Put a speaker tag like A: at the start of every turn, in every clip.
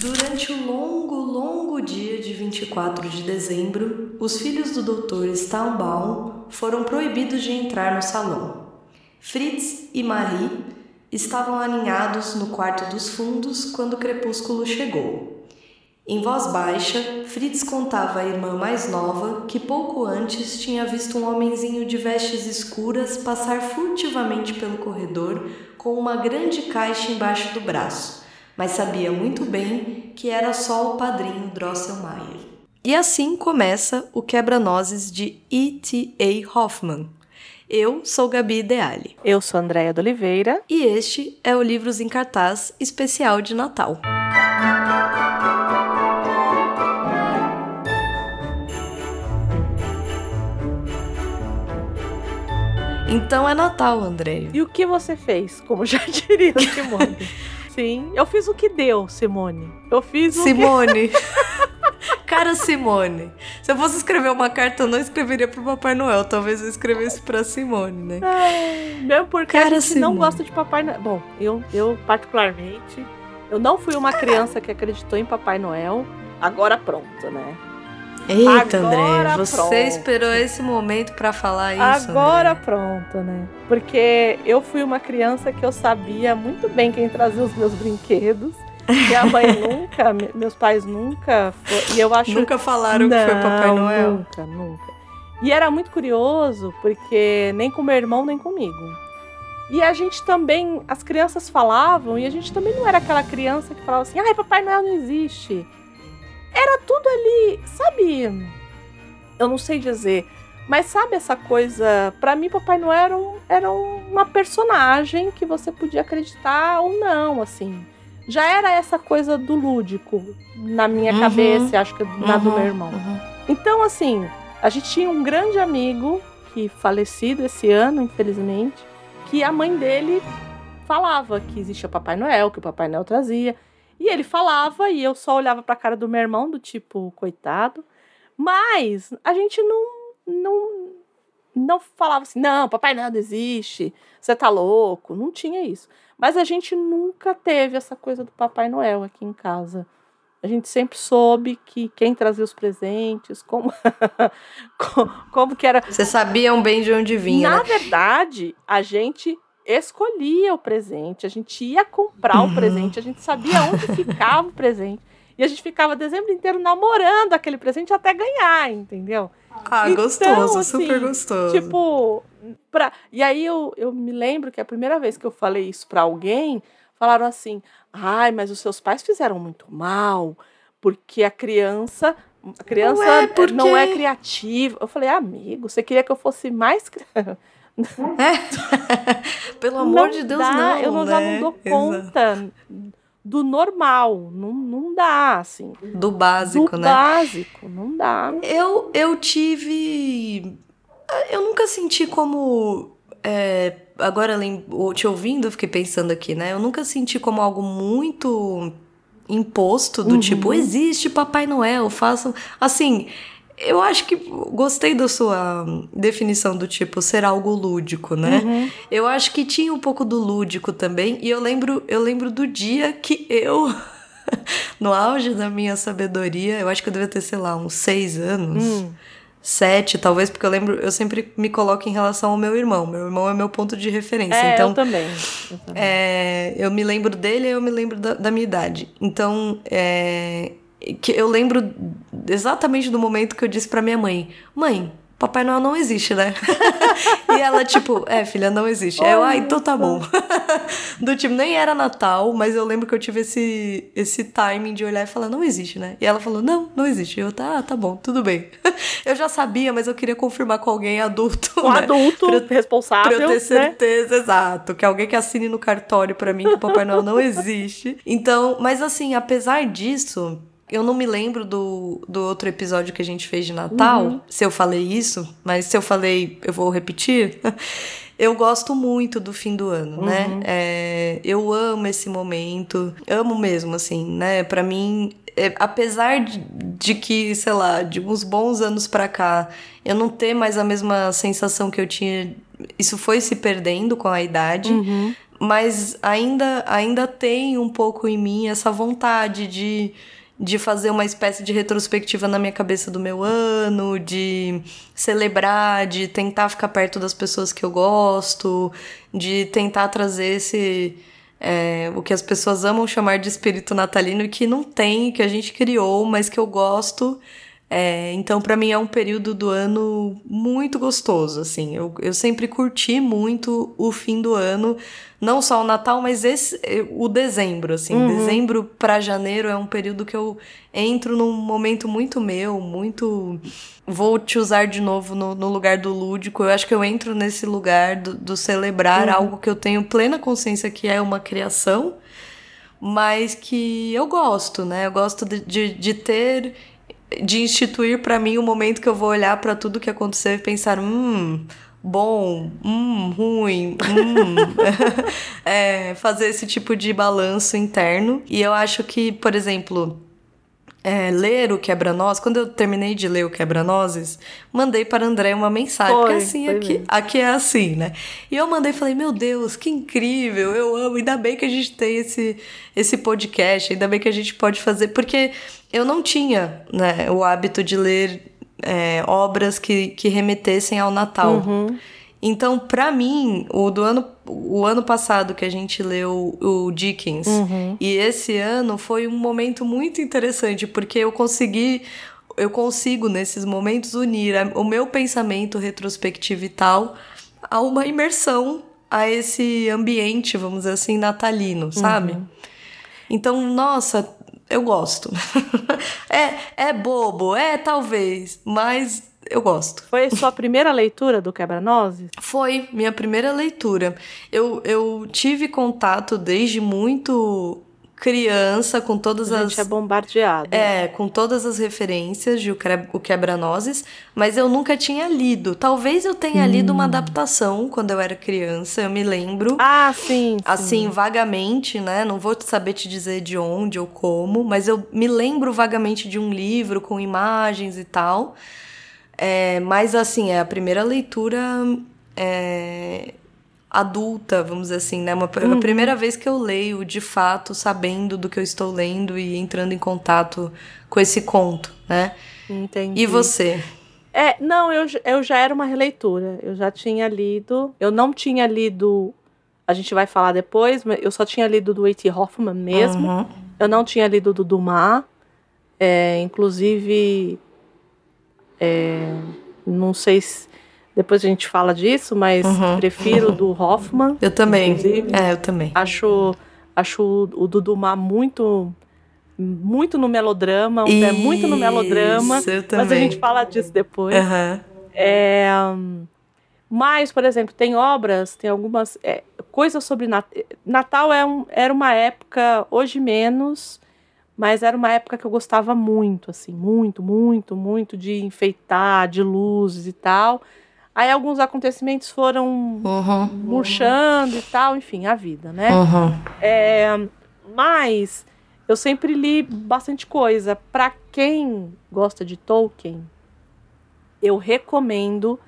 A: Durante o longo, longo dia de 24 de dezembro, os filhos do Dr. Stahlbaum foram proibidos de entrar no salão. Fritz e Marie estavam alinhados no quarto dos fundos quando o crepúsculo chegou. Em voz baixa, Fritz contava à irmã mais nova que pouco antes tinha visto um homenzinho de vestes escuras passar furtivamente pelo corredor com uma grande caixa embaixo do braço, mas sabia muito bem que era só o padrinho Drosselmeyer. E assim começa o Quebra-Nozes de E.T.A. Hoffman, eu sou Gabi Ideale.
B: Eu sou Andréia de Oliveira.
A: E este é o Livros em Cartaz especial de Natal. Então é Natal, André.
B: E o que você fez? Como já diria Simone. Sim, eu fiz o que deu, Simone. Eu fiz o
A: Simone. Que... Cara, Simone, se eu fosse escrever uma carta, eu não escreveria pro Papai Noel. Talvez eu escrevesse pra Simone, né?
B: Ai, mesmo porque Cara, a gente Simone. não gosta de Papai Noel. Bom, eu, eu particularmente, eu não fui uma criança que acreditou em Papai Noel. Agora pronto, né?
A: Eita, André, você pronto. esperou esse momento para falar isso.
B: Agora
A: André.
B: pronto, né? Porque eu fui uma criança que eu sabia muito bem quem trazia os meus brinquedos. Minha mãe nunca, meus pais nunca. Foi, e eu acho.
A: Nunca falaram não, que foi Papai Noel.
B: Nunca, nunca. E era muito curioso, porque nem com meu irmão, nem comigo. E a gente também, as crianças falavam, e a gente também não era aquela criança que falava assim, ai, Papai Noel não existe. Era tudo ali, sabe? Eu não sei dizer, mas sabe essa coisa? Para mim, Papai Noel era, um, era uma personagem que você podia acreditar ou não, assim já era essa coisa do lúdico na minha uhum, cabeça, acho que na uhum, do meu irmão. Uhum. Então, assim, a gente tinha um grande amigo que falecido esse ano, infelizmente, que a mãe dele falava que existia Papai Noel, que o Papai Noel trazia. E ele falava e eu só olhava para a cara do meu irmão do tipo, coitado. Mas a gente não não não falava assim: "Não, Papai Noel não existe. Você tá louco". Não tinha isso. Mas a gente nunca teve essa coisa do Papai Noel aqui em casa. A gente sempre soube que quem trazia os presentes, como, como que era.
A: Vocês sabiam bem de onde vinha.
B: Na
A: né?
B: verdade, a gente escolhia o presente, a gente ia comprar uhum. o presente, a gente sabia onde ficava o presente. E a gente ficava dezembro inteiro namorando aquele presente até ganhar, entendeu?
A: Ah, então, gostoso, assim, super gostoso.
B: Tipo, pra... e aí eu, eu me lembro que a primeira vez que eu falei isso para alguém, falaram assim: ai, mas os seus pais fizeram muito mal, porque a criança. A criança não é, porque... não é criativa. Eu falei, amigo, você queria que eu fosse mais.
A: É. Pelo amor não de Deus,
B: dá,
A: não.
B: Eu não,
A: né?
B: já não dou conta. Exato do normal. Não, não dá, assim.
A: Do básico,
B: do
A: né?
B: básico, não dá.
A: Eu, eu tive. Eu nunca senti como. É, agora, te ouvindo, eu fiquei pensando aqui, né? Eu nunca senti como algo muito imposto, do uhum. tipo, existe Papai Noel, façam. Assim, eu acho que gostei da sua definição do tipo ser algo lúdico, né? Uhum. Eu acho que tinha um pouco do lúdico também, e eu lembro, eu lembro do dia que eu no auge da minha sabedoria, eu acho que eu devia ter, sei lá, uns seis anos. Hum. Sete, talvez, porque eu lembro, eu sempre me coloco em relação ao meu irmão. Meu irmão é meu ponto de referência.
B: É,
A: então,
B: eu também. Eu, também.
A: É, eu me lembro dele e eu me lembro da, da minha idade. Então, é, que eu lembro exatamente do momento que eu disse para minha mãe: "Mãe, Papai Noel não existe, né?" e ela tipo: "É, filha, não existe". Aí eu: "Ah, então tá bom". do tipo, nem era Natal, mas eu lembro que eu tive esse esse timing de olhar e falar: "Não existe, né?". E ela falou: "Não, não existe". Eu: "Tá, tá bom, tudo bem". eu já sabia, mas eu queria confirmar com alguém adulto,
B: um
A: né?
B: adulto pra, responsável,
A: pra eu ter né? certeza, né? exato, que alguém que assine no cartório para mim que o Papai Noel não existe. Então, mas assim, apesar disso, eu não me lembro do, do outro episódio que a gente fez de Natal, uhum. se eu falei isso, mas se eu falei, eu vou repetir. eu gosto muito do fim do ano, né? uhum. né? É, eu amo esse momento, amo mesmo, assim, né? Para mim, é, apesar de, de, que, sei lá, de uns bons anos para cá, eu não ter mais a mesma sensação que eu tinha, isso foi se perdendo com a idade. Uhum mas ainda, ainda tem um pouco em mim essa vontade de, de fazer uma espécie de retrospectiva na minha cabeça do meu ano, de celebrar, de tentar ficar perto das pessoas que eu gosto, de tentar trazer esse. É, o que as pessoas amam chamar de espírito natalino que não tem, que a gente criou, mas que eu gosto. É, então, para mim, é um período do ano muito gostoso, assim. Eu, eu sempre curti muito o fim do ano, não só o Natal, mas esse o dezembro, assim. Uhum. Dezembro para janeiro é um período que eu entro num momento muito meu, muito. Vou te usar de novo no, no lugar do lúdico. Eu acho que eu entro nesse lugar do, do celebrar uhum. algo que eu tenho plena consciência que é uma criação, mas que eu gosto, né? Eu gosto de, de, de ter. De instituir para mim o momento que eu vou olhar para tudo que aconteceu e pensar, hum, bom, hum, ruim, hum. é, fazer esse tipo de balanço interno. E eu acho que, por exemplo, é, ler o Quebra-Nozes, quando eu terminei de ler o Quebra-Nozes, mandei para André uma mensagem, foi, porque assim, aqui, aqui é assim, né? E eu mandei e falei, meu Deus, que incrível, eu amo, ainda bem que a gente tem esse, esse podcast, ainda bem que a gente pode fazer, porque eu não tinha né, o hábito de ler é, obras que, que remetessem ao Natal. Uhum. Então, para mim, o do ano, o ano passado que a gente leu o Dickens uhum. e esse ano foi um momento muito interessante porque eu consegui eu consigo nesses momentos unir o meu pensamento retrospectivo e tal a uma imersão a esse ambiente, vamos dizer assim, natalino, sabe? Uhum. Então, nossa, eu gosto. é, é bobo, é talvez, mas eu gosto.
B: Foi sua primeira leitura do Quebra-Nozes?
A: Foi, minha primeira leitura. Eu, eu tive contato desde muito criança com todas
B: a
A: gente
B: as é bombardeada.
A: É, com todas as referências de O Quebra-Nozes, mas eu nunca tinha lido. Talvez eu tenha hum. lido uma adaptação quando eu era criança, eu me lembro.
B: Ah, sim, sim.
A: Assim, vagamente, né? Não vou saber te dizer de onde ou como, mas eu me lembro vagamente de um livro com imagens e tal. É, mas assim, é a primeira leitura é, adulta, vamos dizer assim, né? Uma, uhum. A primeira vez que eu leio, de fato, sabendo do que eu estou lendo e entrando em contato com esse conto, né?
B: Entendi.
A: E você?
B: É, não, eu, eu já era uma releitura. Eu já tinha lido. Eu não tinha lido. A gente vai falar depois, mas eu só tinha lido do A.T. Hoffman mesmo. Uhum. Eu não tinha lido do Dumas. É, inclusive. É, não sei se depois a gente fala disso, mas uhum. prefiro do Hoffman.
A: Eu também. Inclusive. É, eu também.
B: Acho, acho o do Dumas muito muito no melodrama, um pé muito no melodrama. Eu também. Mas a gente fala disso depois.
A: Uhum.
B: É, mas, por exemplo, tem obras, tem algumas é, coisas sobre Natal. Natal é um, era uma época, hoje menos, mas era uma época que eu gostava muito, assim, muito, muito, muito de enfeitar, de luzes e tal. Aí alguns acontecimentos foram uhum. murchando e tal, enfim, a vida, né?
A: Uhum.
B: É, mas eu sempre li bastante coisa. Para quem gosta de Tolkien, eu recomendo.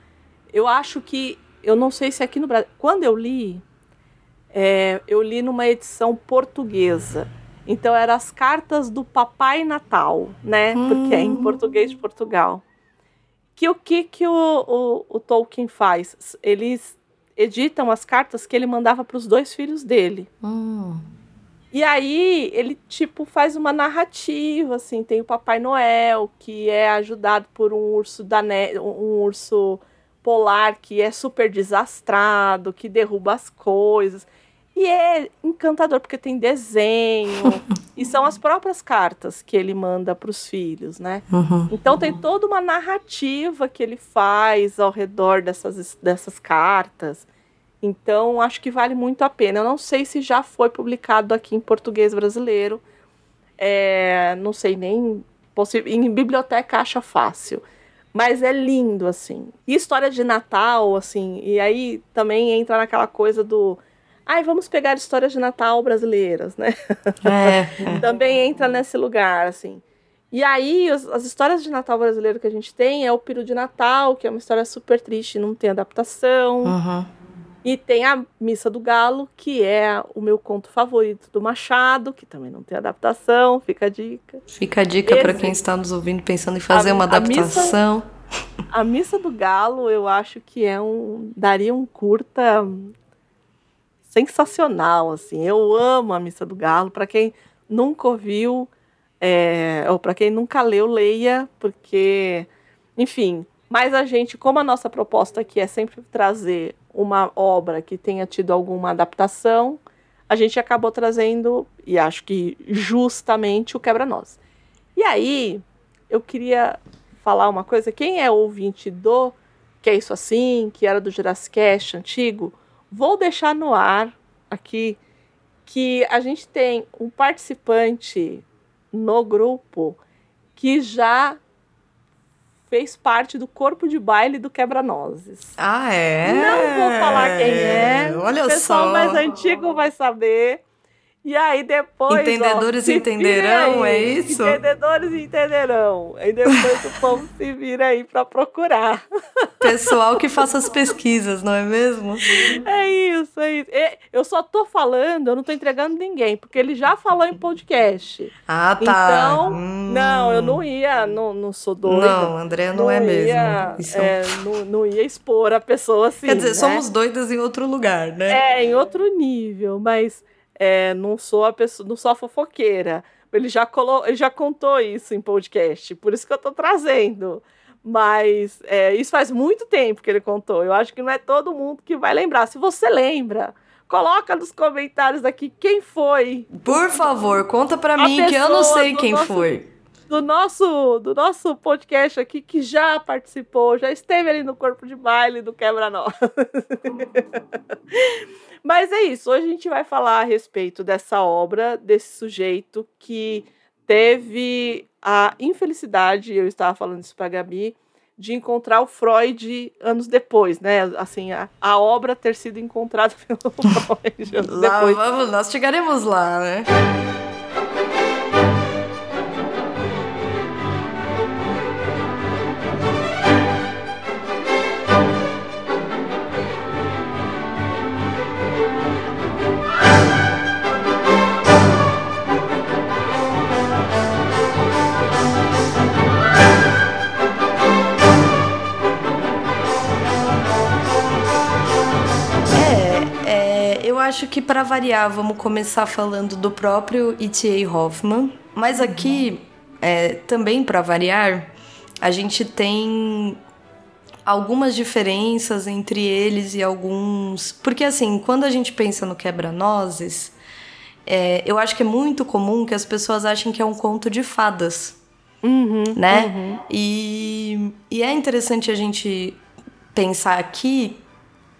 B: Eu acho que. Eu não sei se aqui no Brasil. Quando eu li, é, eu li numa edição portuguesa. Então, eram as cartas do Papai Natal, né? Porque é em hum. português de Portugal que o que, que o, o, o Tolkien faz? Eles editam as cartas que ele mandava para os dois filhos dele.
A: Hum.
B: E aí ele tipo faz uma narrativa, assim, tem o Papai Noel que é ajudado por um urso da ne um urso polar que é super desastrado, que derruba as coisas. E é encantador porque tem desenho e são as próprias cartas que ele manda para os filhos, né?
A: Uhum.
B: Então tem toda uma narrativa que ele faz ao redor dessas, dessas cartas. Então acho que vale muito a pena. Eu não sei se já foi publicado aqui em português brasileiro. É, não sei nem em biblioteca acha fácil. Mas é lindo assim. E história de Natal assim, e aí também entra naquela coisa do ai, vamos pegar histórias de Natal brasileiras, né?
A: É,
B: é. Também entra nesse lugar, assim. E aí, as, as, histórias de Natal brasileiro que a gente tem é o Piro de Natal, que é uma história super triste, não tem adaptação.
A: Uhum.
B: E tem a Missa do Galo, que é o meu conto favorito do Machado, que também não tem adaptação, fica a dica.
A: Fica a dica para quem está nos ouvindo pensando em fazer a, uma adaptação.
B: A missa, a missa, do Galo, eu acho que é um daria um curta sensacional, assim. Eu amo a Missa do Galo. Para quem nunca ouviu, é, ou para quem nunca leu, leia, porque, enfim. Mas a gente, como a nossa proposta aqui é sempre trazer uma obra que tenha tido alguma adaptação, a gente acabou trazendo, e acho que justamente, o Quebra-Nós. E aí, eu queria falar uma coisa. Quem é ouvinte do Que é Isso Assim, que era do Jurassic antigo, vou deixar no ar aqui que a gente tem um participante no grupo que já fez parte do corpo de baile do Quebra-Nozes.
A: Ah, é?
B: Não vou falar quem é.
A: Olha
B: o pessoal
A: só.
B: mais antigo vai saber. E aí depois.
A: Entendedores
B: ó,
A: entenderão,
B: aí.
A: é isso?
B: Entendedores entenderão. E depois o povo se vira aí para procurar.
A: Pessoal que faça as pesquisas, não é mesmo?
B: É isso, é isso. Eu só tô falando, eu não tô entregando ninguém, porque ele já falou em podcast.
A: Ah, tá.
B: Então,
A: hum.
B: não, eu não ia, não, não sou doida.
A: Não, André não, não é
B: ia,
A: mesmo. Isso
B: é, não, não ia expor a pessoa assim.
A: Quer dizer,
B: né?
A: somos doidas em outro lugar, né?
B: É, em outro nível, mas é, não sou a pessoa, não sou a fofoqueira. Ele já, colo, ele já contou isso em podcast, por isso que eu tô trazendo. Mas é, isso faz muito tempo que ele contou. Eu acho que não é todo mundo que vai lembrar. Se você lembra, coloca nos comentários aqui quem foi.
A: Por favor, conta para mim que eu não sei quem
B: nosso,
A: foi.
B: Do nosso, do nosso podcast aqui que já participou, já esteve ali no corpo de baile do Quebra-Nós. Mas é isso, hoje a gente vai falar a respeito dessa obra, desse sujeito que teve a infelicidade, eu estava falando isso para a Gabi, de encontrar o Freud anos depois, né? Assim, a, a obra ter sido encontrada pelo Freud anos
A: lá,
B: depois.
A: Vamos, nós chegaremos lá, né? Acho que para variar, vamos começar falando do próprio E.T.A. Hoffman. Mas aqui, é, também para variar, a gente tem algumas diferenças entre eles e alguns. Porque, assim, quando a gente pensa no Quebra-Nozes, é, eu acho que é muito comum que as pessoas achem que é um conto de fadas.
B: Uhum,
A: né?
B: Uhum.
A: E, e é interessante a gente pensar aqui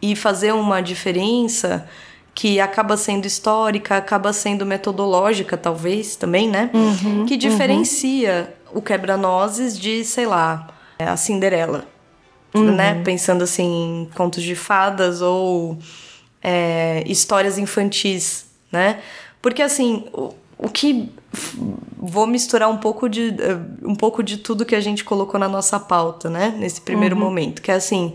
A: e fazer uma diferença que acaba sendo histórica, acaba sendo metodológica, talvez, também, né?
B: Uhum,
A: que diferencia uhum. o quebra-nozes de, sei lá, a Cinderela,
B: uhum.
A: né? Pensando assim, em contos de fadas ou é, histórias infantis, né? Porque, assim, o, o que... Vou misturar um pouco, de, um pouco de tudo que a gente colocou na nossa pauta, né? Nesse primeiro momento. Que é assim,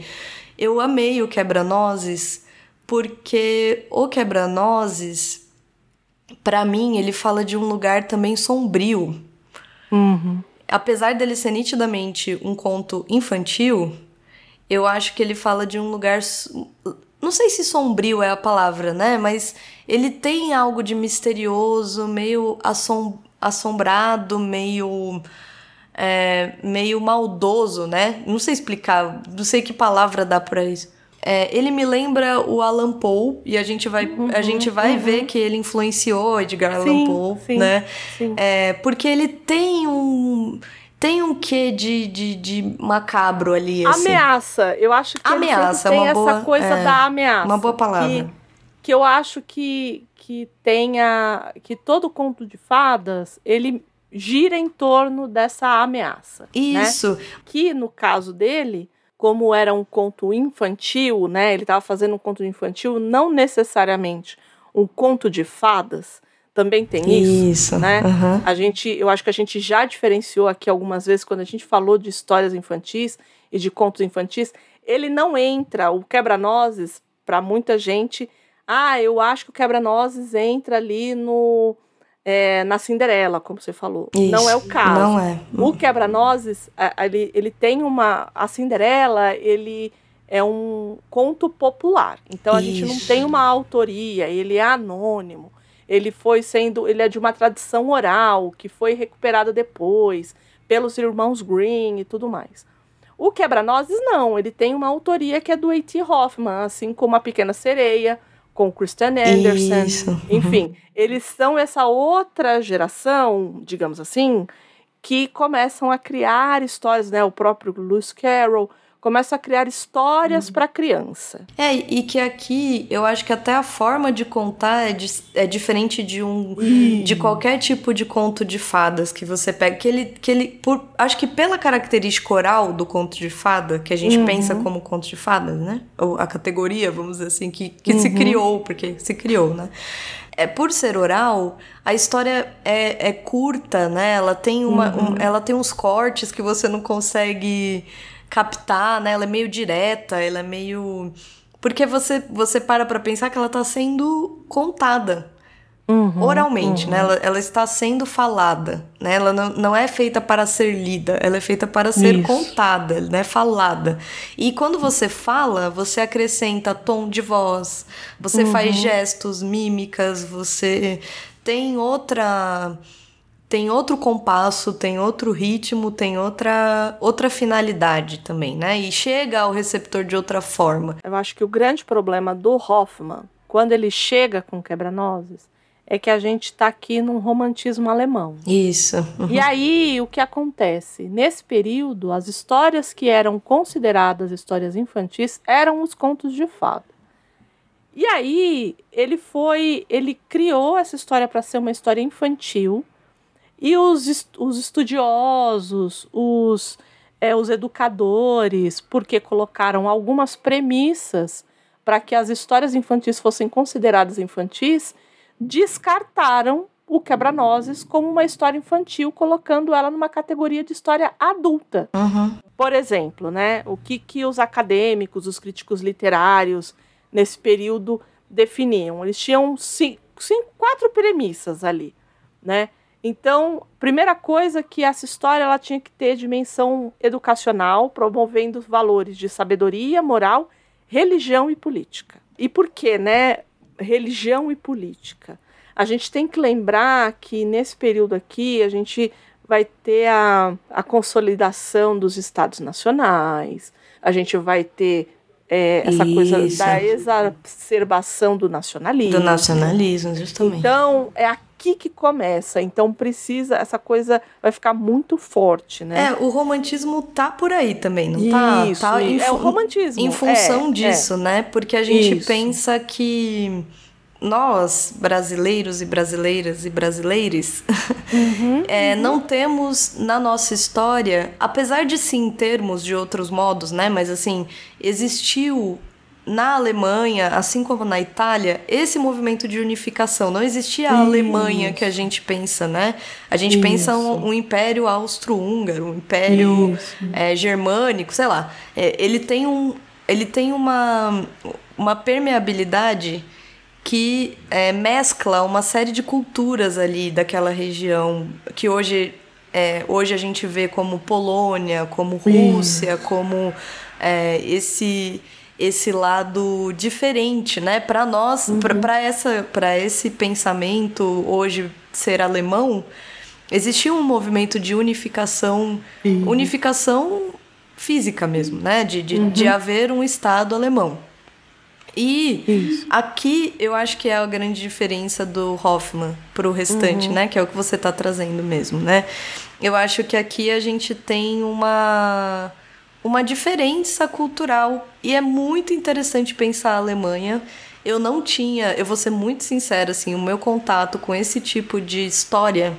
A: eu amei o quebra-nozes porque o Quebra-Nozes, para mim, ele fala de um lugar também sombrio.
B: Uhum.
A: Apesar dele ser nitidamente um conto infantil, eu acho que ele fala de um lugar. Não sei se sombrio é a palavra, né? Mas ele tem algo de misterioso, meio assom... assombrado, meio. É, meio maldoso, né? Não sei explicar, não sei que palavra dá pra isso. É, ele me lembra o Alan Poe, e a gente vai,
B: uhum,
A: a gente vai
B: uhum.
A: ver que ele influenciou Edgar
B: sim,
A: Allan Poe,
B: sim,
A: né?
B: Sim.
A: É, porque ele tem um. Tem um quê de, de, de macabro ali, assim.
B: Ameaça. Eu acho que
A: ameaça,
B: tem
A: uma
B: essa
A: boa,
B: coisa
A: é,
B: da ameaça.
A: Uma boa palavra.
B: Que, que eu acho que, que tenha. que todo conto de fadas, ele gira em torno dessa ameaça.
A: Isso.
B: Né? Que no caso dele como era um conto infantil, né? Ele estava fazendo um conto infantil, não necessariamente um conto de fadas. Também tem isso,
A: isso.
B: né?
A: Uhum.
B: A gente, eu acho que a gente já diferenciou aqui algumas vezes quando a gente falou de histórias infantis e de contos infantis. Ele não entra, o quebra-nozes, para muita gente, ah, eu acho que o quebra-nozes entra ali no é, na Cinderela, como você falou. Isso, não é o caso.
A: Não é.
B: O quebra-nozes, ele, ele tem uma. A Cinderela, ele é um conto popular. Então a Isso. gente não tem uma autoria, ele é anônimo. Ele foi sendo. Ele é de uma tradição oral que foi recuperada depois pelos irmãos Green e tudo mais. O Quebra-Nozes não, ele tem uma autoria que é do A.T. Hoffman, assim como A Pequena Sereia, com Christian Anderson. Isso. Enfim, eles são essa outra geração, digamos assim, que começam a criar histórias, né? O próprio Lewis Carroll começa a criar histórias hum. para criança.
A: É, e que aqui eu acho que até a forma de contar é, de, é diferente de um hum. de qualquer tipo de conto de fadas que você pega, que ele que ele por, acho que pela característica oral do conto de fada, que a gente uhum. pensa como conto de fadas, né? Ou a categoria, vamos dizer assim, que, que uhum. se criou, porque se criou, né? é, por ser oral, a história é, é curta, né? Ela tem, uma, uhum. um, ela tem uns cortes que você não consegue captar, né? Ela é meio direta, ela é meio. Porque você, você para pra pensar que ela tá sendo contada. Uhum, oralmente, uhum. né? Ela, ela, está sendo falada, né? Ela não, não é feita para ser lida, ela é feita para ser Isso. contada, né? Falada. E quando você fala, você acrescenta tom de voz, você uhum. faz gestos, mímicas, você tem outra tem outro compasso, tem outro ritmo, tem outra, outra finalidade também, né? E chega ao receptor de outra forma.
B: Eu acho que o grande problema do Hoffman, quando ele chega com Quebra-Nozes, é que a gente está aqui num romantismo alemão.
A: Isso.
B: Uhum. E aí, o que acontece? Nesse período, as histórias que eram consideradas histórias infantis eram os contos de fada. E aí, ele foi, ele criou essa história para ser uma história infantil e os, os estudiosos, os, é, os educadores, porque colocaram algumas premissas para que as histórias infantis fossem consideradas infantis, descartaram o Quebra-Nozes como uma história infantil, colocando ela numa categoria de história adulta.
A: Uhum.
B: Por exemplo, né, o que, que os acadêmicos, os críticos literários, nesse período definiam? Eles tinham cinco, cinco, quatro premissas ali, né? Então, primeira coisa que essa história ela tinha que ter dimensão educacional, promovendo valores de sabedoria, moral, religião e política. E por que, né? Religião e política. A gente tem que lembrar que nesse período aqui a gente vai ter a, a consolidação dos estados nacionais, a gente vai ter é, essa Isso. coisa da exacerbação do nacionalismo.
A: Do nacionalismo, justamente.
B: Então, é aqui que começa. Então, precisa, essa coisa vai ficar muito forte, né?
A: É, o romantismo tá por aí também, não tá?
B: Isso, tá em, é o romantismo.
A: Em função é, disso, é. né? Porque a gente Isso. pensa que nós, brasileiros e brasileiras e brasileires, uhum, é, uhum. não temos na nossa história, apesar de sim termos de outros modos, né? Mas assim, existiu na Alemanha, assim como na Itália, esse movimento de unificação. Não existia a Isso. Alemanha que a gente pensa, né? A gente Isso. pensa um, um império austro-húngaro, um império é, germânico, sei lá. É, ele tem, um, ele tem uma, uma permeabilidade que é, mescla uma série de culturas ali daquela região que hoje, é, hoje a gente vê como Polônia, como Rússia, como é, esse esse lado diferente, né? Para nós, uhum. para essa, para esse pensamento hoje ser alemão, existia um movimento de unificação, unificação física mesmo, né? De, de, uhum. de haver um Estado alemão. E Isso. aqui eu acho que é a grande diferença do Hoffman pro restante, uhum. né? Que é o que você está trazendo mesmo, né? Eu acho que aqui a gente tem uma uma diferença cultural e é muito interessante pensar a Alemanha. Eu não tinha, eu vou ser muito sincera assim, o meu contato com esse tipo de história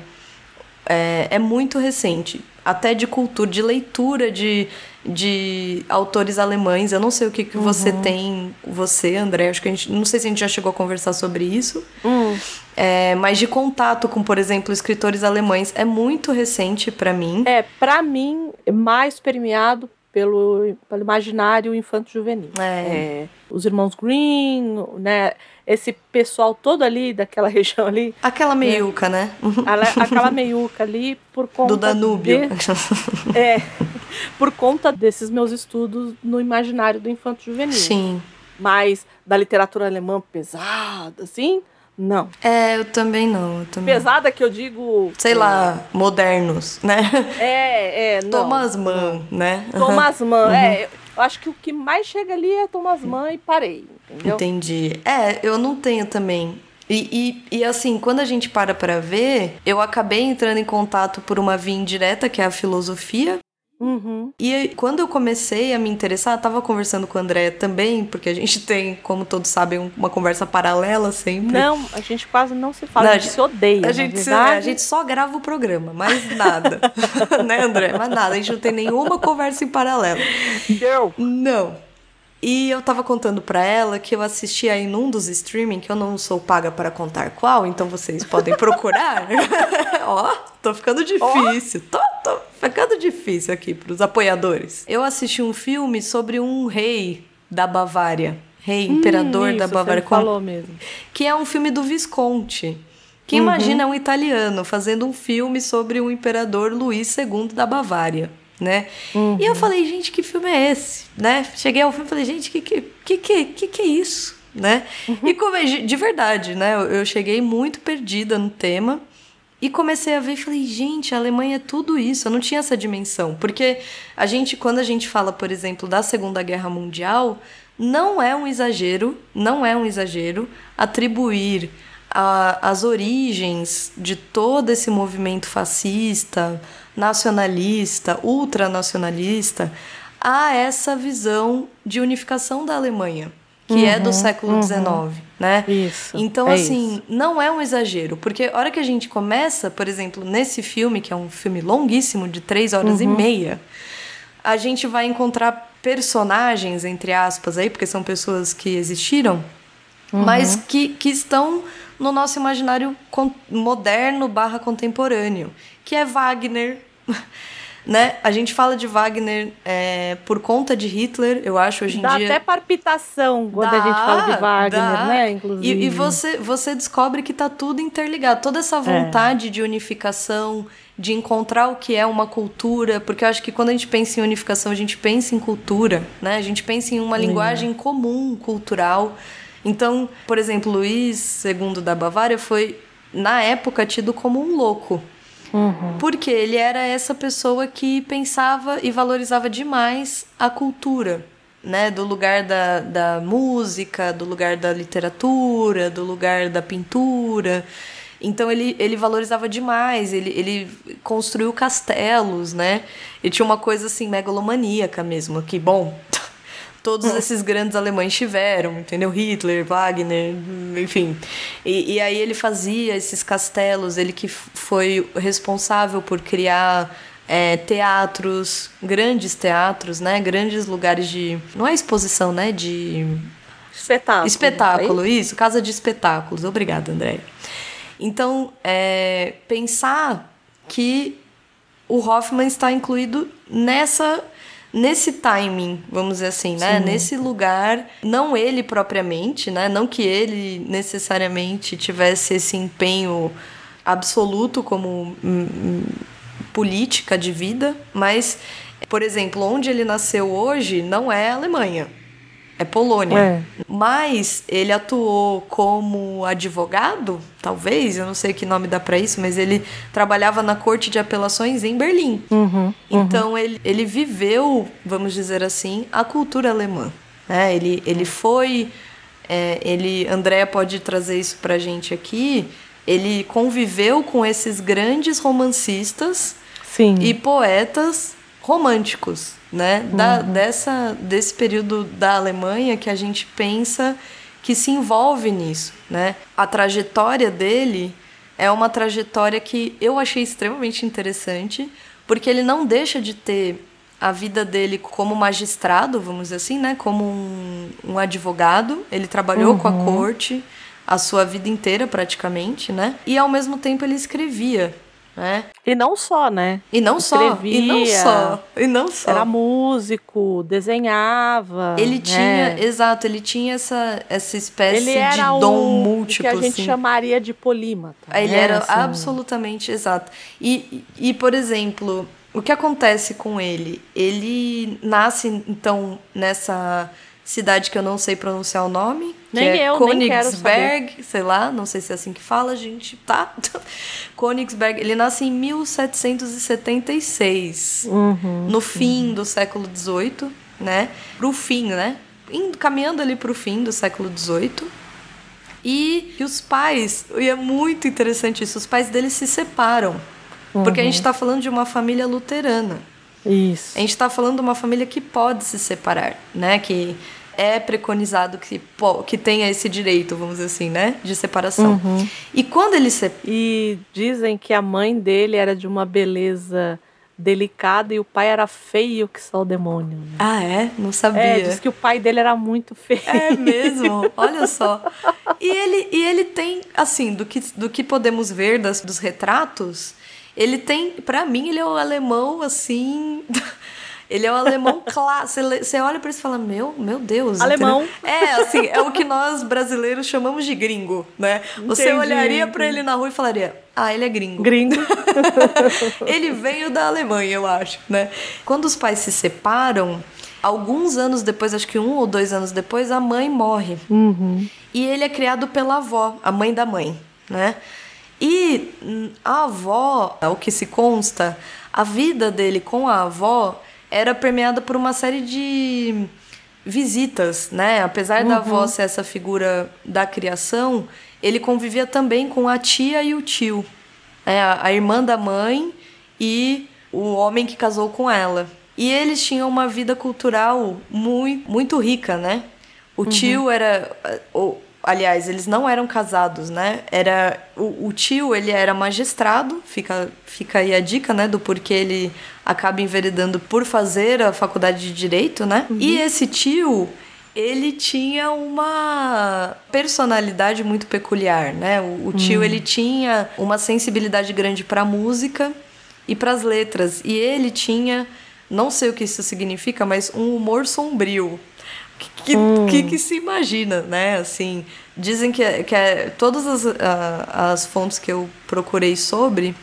A: é, é muito recente, até de cultura, de leitura de de autores alemães. Eu não sei o que, que uhum. você tem, você, André. Acho que a gente. Não sei se a gente já chegou a conversar sobre isso.
B: Uhum.
A: É, mas de contato com, por exemplo, escritores alemães é muito recente para mim.
B: É, para mim, mais permeado pelo, pelo imaginário infanto-juvenil.
A: É.
B: É, os irmãos Green, né? Esse pessoal todo ali daquela região ali,
A: Aquela meiuca, né?
B: ala- aquela meiuca ali por conta
A: Do Danúbio.
B: de- é, por conta desses meus estudos no imaginário do infanto-juvenil.
A: Sim.
B: Mas da literatura alemã pesada, assim, não.
A: É, eu também não. Eu também...
B: Pesada que eu digo.
A: Sei lá, modernos, né?
B: É, é, não.
A: Thomas Mann, né?
B: Thomas Mann,
A: Uhum.
B: é. Eu acho que o que mais chega ali é Thomas Mann e parei, entendeu?
A: Entendi. É, eu não tenho também. E, e, e, assim, quando a gente para pra ver, eu acabei entrando em contato por uma via indireta, que é a filosofia.
B: Uhum.
A: E aí, quando eu comecei a me interessar, eu tava conversando com o André também, porque a gente tem, como todos sabem, um- uma conversa paralela sempre.
B: Não, a gente quase não se fala,
A: Não,
B: a
A: a
B: gente se odeia.
A: A
B: na
A: gente, se- a gente só grava o programa, mais nada. né, André? Mais nada. A gente não tem nenhuma conversa em paralelo.
B: Deu.
A: Não. E eu tava contando pra ela que eu assisti aí num dos streaming, que eu não sou paga para contar qual, então vocês podem procurar. Ó, tô ficando difícil. Tô, tô ficando difícil aqui pros apoiadores. Eu assisti um filme sobre um rei da Bavária. Rei, imperador
B: Hum,
A: da
B: isso,
A: Bavária.
B: Você falou mesmo.
A: Que é um filme do Visconti. Que imagina um italiano fazendo um filme sobre o imperador Luís II da Bavária, né? E eu falei, gente, que filme é esse, né? Cheguei ao filme e falei, gente, que que, que, que, que, é isso, né? E come, de verdade, né? Eu cheguei muito perdida no tema e comecei a ver e falei, gente, a Alemanha é tudo isso. Eu não tinha essa dimensão. Porque a gente, quando a gente fala, por exemplo, da Segunda Guerra Mundial, não é um exagero, não é um exagero atribuir a- as origens de todo esse movimento fascista, nacionalista, ultranacionalista, a essa visão de unificação da Alemanha, que é do século XIX, né?
B: Isso.
A: Então,
B: é
A: assim,
B: isso.
A: não é um exagero, porque a hora que a gente começa, por exemplo, nesse filme, que é um filme longuíssimo, de três horas e
B: Uhum.
A: meia, a gente vai encontrar personagens, entre aspas, aí, porque são pessoas que existiram,
B: Uhum.
A: mas que, que estão no nosso imaginário moderno barra contemporâneo, que é Wagner. Né? A gente fala de Wagner é, por conta de Hitler, eu acho, hoje em
B: Dá
A: dia.
B: até palpitação quando a
A: Dá,
B: gente fala de Wagner,
A: dá.
B: né? Inclusive.
A: E, e você, você descobre que tá tudo interligado. Toda
B: É.
A: essa vontade de unificação, de encontrar o que é uma cultura, porque eu acho que quando a gente pensa em unificação, a gente pensa em cultura, né? A gente pensa em uma linguagem comum, cultural. Então, por exemplo, Luís II da Bavária foi, na época, tido como um louco.
B: Uhum.
A: Porque ele era essa pessoa que pensava e valorizava demais a cultura, né? Do lugar da, da música, do lugar da literatura, do lugar da pintura. Então ele, ele valorizava demais, ele, ele construiu castelos, né? Ele tinha uma coisa assim megalomaníaca mesmo, que, bom, todos esses grandes alemães tiveram, entendeu? Hitler, Wagner, enfim. E, e aí ele fazia esses castelos, ele que foi responsável por criar é, teatros, grandes teatros, né? Grandes lugares de. Não é exposição, né? De.
B: Espetáculo.
A: Espetáculo, isso, casa de espetáculos. Obrigada, André. Então, é, pensar que o Hoffman está incluído nessa nesse timing, vamos dizer assim, né? Nesse lugar, não ele propriamente, né? Não que ele necessariamente tivesse esse empenho absoluto como hum, hum, política de vida, mas, por exemplo, onde ele nasceu hoje não é a Alemanha, é Polônia.
B: É.
A: Mas ele atuou como advogado, talvez, eu não sei que nome dá pra isso, mas ele trabalhava na corte de apelações em Berlim.
B: Uhum.
A: Então ele, ele viveu, vamos dizer assim, a cultura alemã. Né? Ele, ele foi. é, ele, Andréa pode trazer isso pra gente aqui. Ele conviveu com esses grandes romancistas
B: Sim.
A: e poetas românticos, né? Da, dessa, desse período da Alemanha que a gente pensa que se envolve nisso, né? A trajetória dele é uma trajetória que eu achei extremamente interessante, porque ele não deixa de ter a vida dele como magistrado, vamos dizer assim, né? Como um, um advogado. Ele trabalhou com a corte a sua vida inteira praticamente, né? E ao mesmo tempo ele escrevia, né?
B: E não só, né?
A: E não só, e não só, e não só.
B: Era músico, desenhava.
A: Ele
B: né?
A: tinha, exato, ele tinha essa, essa espécie
B: Ele era
A: de dom
B: o
A: múltiplo.
B: que a gente
A: assim.
B: chamaria de polímata.
A: Ele
B: né?
A: era
B: Assim,
A: absolutamente exato. E, e, por exemplo, o que acontece com ele? Ele nasce, então, nessa cidade que eu não sei pronunciar o nome.
B: Nem
A: é
B: eu,
A: Königsberg, sei lá, não sei se é assim que fala, gente, tá? Königsberg, ele nasce em 1776,
B: Uhum.
A: no fim do século XVIII, né? Pro fim, né? Indo, caminhando ali pro fim do século XVIII. E, e os pais, e é muito interessante isso, os pais dele se separam. Porque a gente tá falando de uma família luterana.
B: Isso.
A: A gente tá falando de uma família que pode se separar, né? Que é preconizado que, que tenha esse direito, vamos dizer assim, né? De separação. E quando ele se...
B: E dizem que a mãe dele era de uma beleza delicada e o pai era feio que só o demônio. né?
A: Ah, é? Não sabia.
B: É, diz que o pai dele era muito feio.
A: É mesmo, olha só. E ele, e ele tem, assim, do que, do que podemos ver das, dos retratos, ele tem, pra mim, ele é o alemão, assim. Ele é o alemão clássico. Você olha pra isso e fala: Meu, meu Deus.
B: Alemão.
A: entendeu? É, assim, é o que nós brasileiros chamamos de gringo, né? Você
B: Entendi,
A: olharia pra
B: entendi.
A: ele na rua e falaria: Ah, ele é gringo.
B: Gringo.
A: Ele veio da Alemanha, eu acho, né? Quando os pais se separam, alguns anos depois, acho que um ou dois anos depois, a mãe morre.
B: Uhum.
A: E ele é criado pela avó, a mãe da mãe, né? E a avó, ao que se consta, a vida dele com a avó era permeada por uma série de visitas, né? Apesar da avó ser essa figura da criação, ele convivia também com a tia e o tio, né? a, irmã da mãe e o homem que casou com ela. E eles tinham uma vida cultural muito, muito rica, né? O tio era. ou, aliás, eles não eram casados, né? Era, o, o tio ele era magistrado, fica, fica aí a dica, né? Do porquê ele acaba enveredando por fazer a faculdade de direito, né? E esse tio, ele tinha uma personalidade muito peculiar, né? O, o tio ele tinha uma sensibilidade grande para música e para as letras, e ele tinha, não sei o que isso significa, mas um humor sombrio. Que, que, que se imagina, né? Assim, dizem que, que é, todas as, a- as fontes que eu procurei sobre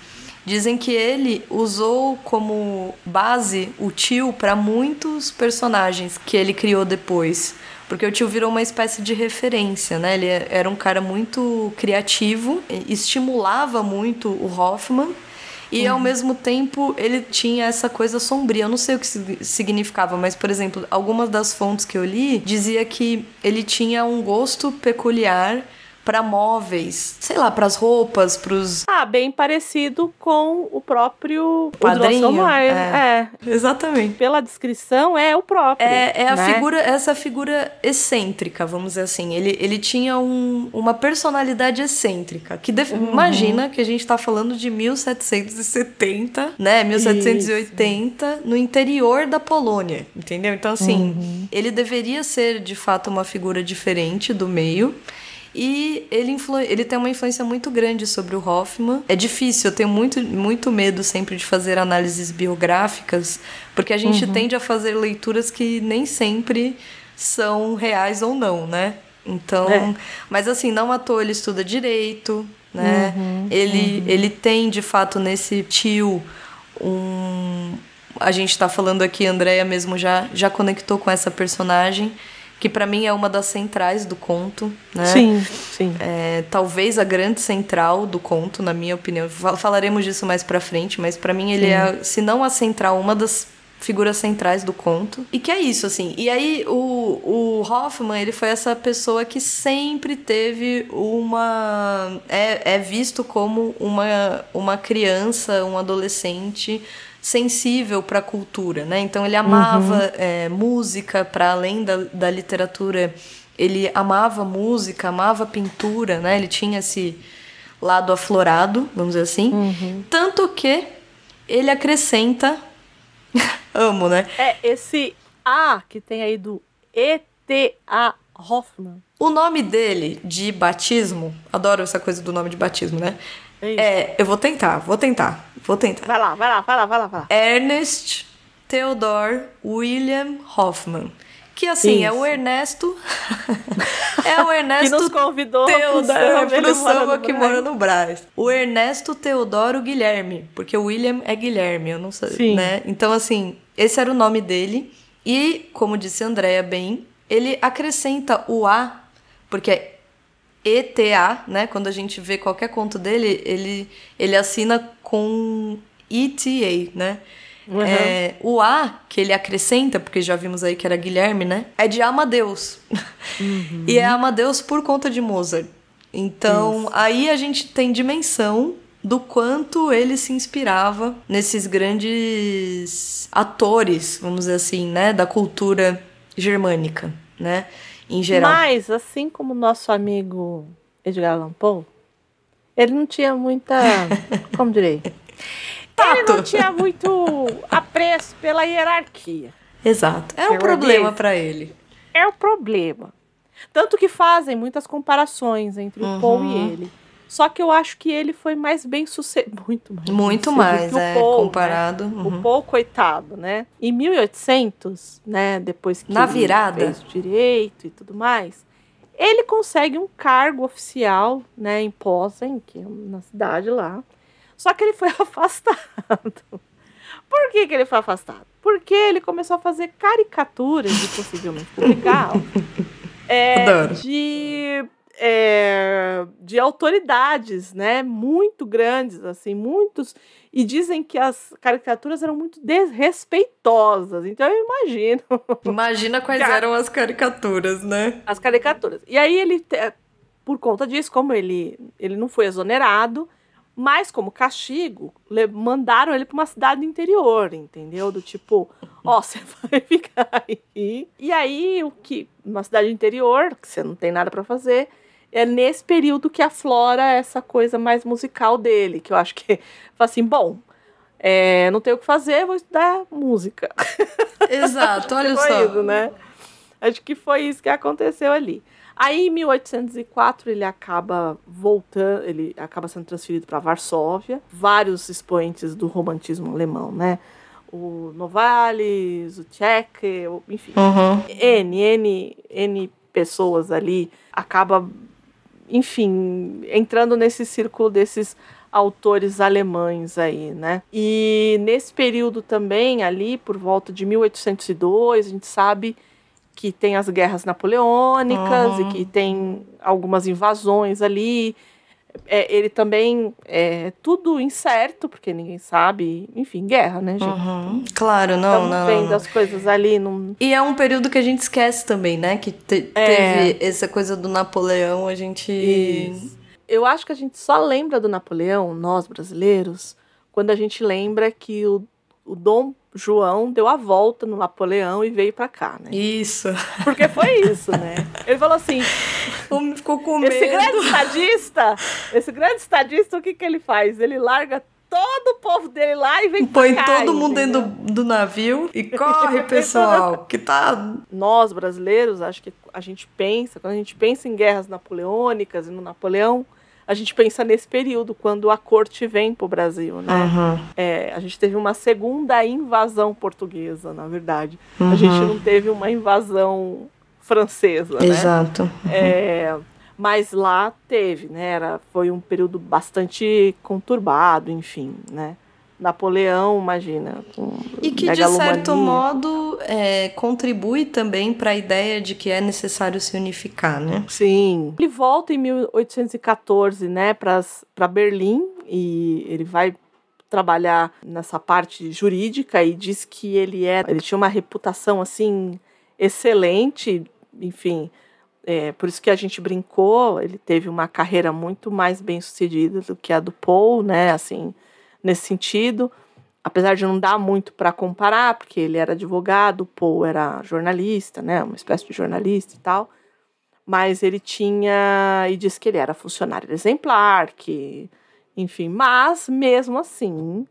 A: dizem que ele usou como base o tio para muitos personagens que ele criou depois. Porque o tio virou uma espécie de referência, né? Ele era um cara muito criativo, estimulava muito o Hoffman e ao mesmo tempo ele tinha essa coisa sombria. Eu não sei o que sig- significava, mas por exemplo, algumas das fontes que eu li dizia que ele tinha um gosto peculiar para móveis, sei lá, para as roupas, para os
B: Ah, bem parecido com o próprio
A: Padrinho,
B: o
A: é.
B: É.
A: Exatamente.
B: Pela descrição, é o próprio.
A: É, é a
B: né?
A: figura, essa figura excêntrica, vamos dizer assim. Ele, ele tinha um, uma personalidade excêntrica. Que def-
B: Uhum.
A: Imagina que a gente está falando de 1770, né? 1780, no interior da Polônia, entendeu? Então, assim,
B: Uhum.
A: ele deveria ser de fato uma figura diferente do meio. E ele, influ... ele tem uma influência muito grande sobre o Hoffman. É difícil, eu tenho muito, muito medo sempre de fazer análises biográficas, porque a gente tende a fazer leituras que nem sempre são reais ou não, né? Então,
B: É.
A: mas assim, não à toa ele estuda direito, né? ele, ele tem, de fato, nesse tio um. A gente tá falando aqui, a Andrea mesmo já, já conectou com essa personagem, que para mim é uma das centrais do conto, né?
B: Sim, sim.
A: É, talvez a grande central do conto, na minha opinião. Fal- Falaremos disso mais pra frente, mas pra mim ele é, se não a central, uma das figuras centrais do conto. E que é isso, assim. E aí o, o Hoffman, ele foi essa pessoa que sempre teve uma... É, é visto como uma, uma criança, um adolescente sensível para a cultura, né? Então ele amava é, música para além da, da literatura. Ele amava música, amava pintura, né? Ele tinha esse lado aflorado, vamos dizer assim. Tanto que ele acrescenta amo, né?
B: É esse A que tem aí do E.T.A. Hoffman.
A: O nome dele de batismo, adoro essa coisa do nome de batismo, né?
B: É isso.
A: É, eu vou tentar, vou tentar. Vou tentar.
B: Vai lá, vai lá, vai lá, vai lá. Vai lá.
A: Ernest Theodor William Hoffman. Que assim, Isso. é o Ernesto. é o Ernesto.
B: que nos convidou
A: Teodoro, pro samba que mora no Brás. O Ernesto Teodoro Guilherme. Porque o William é Guilherme, eu não sei. Sim. Né? Então, assim, esse era o nome dele. E, como disse a Andrea bem, ele acrescenta o A, porque é ETA, né? Quando a gente vê qualquer conto dele, ele, ele assina com ETA, né? Uhum. É, o A que ele acrescenta, porque já vimos aí que era Guilherme, né? É de Amadeus. Uhum. e é Amadeus por conta de Mozart. Então, Isso. aí a gente tem dimensão do quanto ele se inspirava nesses grandes atores, vamos dizer assim, né, da cultura germânica, né, em geral.
B: Mas, assim como nosso amigo Edgar Allan Poe, ele não tinha muita, como direi, Tato. Ele não tinha muito apreço pela hierarquia.
A: Exato. É um problema para ele.
B: É o um problema. Tanto que fazem muitas comparações entre uhum. o Paul e ele. Só que eu acho que ele foi mais bem sucedido. Muito mais.
A: Muito mais, é, Paul, né? comparado.
B: Né? Uhum. O Paul, coitado, né? Em 1800, né? Depois que
A: Na virada.
B: fez direito e tudo mais, ele consegue um cargo oficial, né? Em Posen, que é na cidade lá. Só que ele foi afastado. Por que, que ele foi afastado? Porque ele começou a fazer caricaturas e possivelmente publicar é, de, é, de autoridades, né? Muito grandes, assim, muitos. E dizem que as caricaturas eram muito desrespeitosas. Então eu imagino.
A: Imagina quais eram as caricaturas, né?
B: As caricaturas. E aí ele, por conta disso, como ele, ele não foi exonerado, mas, como castigo, mandaram ele para uma cidade do interior, entendeu? Do tipo, ó, você vai ficar aí. E aí, o que. Uma cidade interior, que você não tem nada para fazer, é nesse período que aflora essa coisa mais musical dele, que eu acho que. Fala assim, bom, é, não tenho o que fazer, vou estudar música.
A: Exato, olha só.
B: Isso, né? Acho que foi isso que aconteceu ali. Aí, em 1804, ele acaba voltando, ele acaba sendo transferido para Varsóvia. Vários expoentes do romantismo alemão, né? O Novalis, o Tchek, enfim. Uhum. N, N, N pessoas ali. Acaba, enfim, entrando nesse círculo desses autores alemães aí, né? E nesse período também, ali, por volta de 1802, a gente sabe que tem as guerras napoleônicas uhum. e que tem algumas invasões ali. É, ele também é tudo incerto, porque ninguém sabe. Enfim, guerra, né, gente?
A: Uhum. Claro, não,
B: então,
A: não.
B: vendo as coisas ali. Num...
A: E é um período que a gente esquece também, né? Que te, é. teve essa coisa do Napoleão, a gente. Isso.
B: Eu acho que a gente só lembra do Napoleão, nós brasileiros, quando a gente lembra que o, o Dom João deu a volta no Napoleão e veio para cá, né?
A: Isso.
B: Porque foi isso, né? Ele falou assim:
A: ficou com medo.
B: Esse grande estadista, esse grande estadista, o que que ele faz? Ele larga todo o povo dele lá e vem
A: Põe
B: cá,
A: todo mundo dentro do, do, navio e corre, pessoal, que tá...
B: Nós, brasileiros, acho que a gente pensa, quando a gente pensa em guerras napoleônicas e no Napoleão, a gente pensa nesse período, quando a corte vem para o Brasil, né? Uhum. É, a gente teve uma segunda invasão portuguesa, na verdade. Uhum. A gente não teve uma invasão francesa,
A: né? Exato.
B: Uhum. É, mas lá teve, né? Era, foi um período bastante conturbado, enfim, né? Napoleão, imagina.
A: e que, de certo modo, é, contribui também para a ideia de que é necessário se unificar, né?
B: Sim. Ele volta em 1814 né, para Berlim e ele vai trabalhar nessa parte jurídica e diz que ele era, ele tinha uma reputação assim excelente, enfim, é, por isso que a gente brincou, ele teve uma carreira muito mais bem sucedida do que a do Paul, né, assim, nesse sentido, apesar de não dar muito para comparar, porque ele era advogado, o Paul era jornalista, né, uma espécie de jornalista e tal, mas ele tinha e disse que ele era funcionário exemplar, que, enfim, mas mesmo assim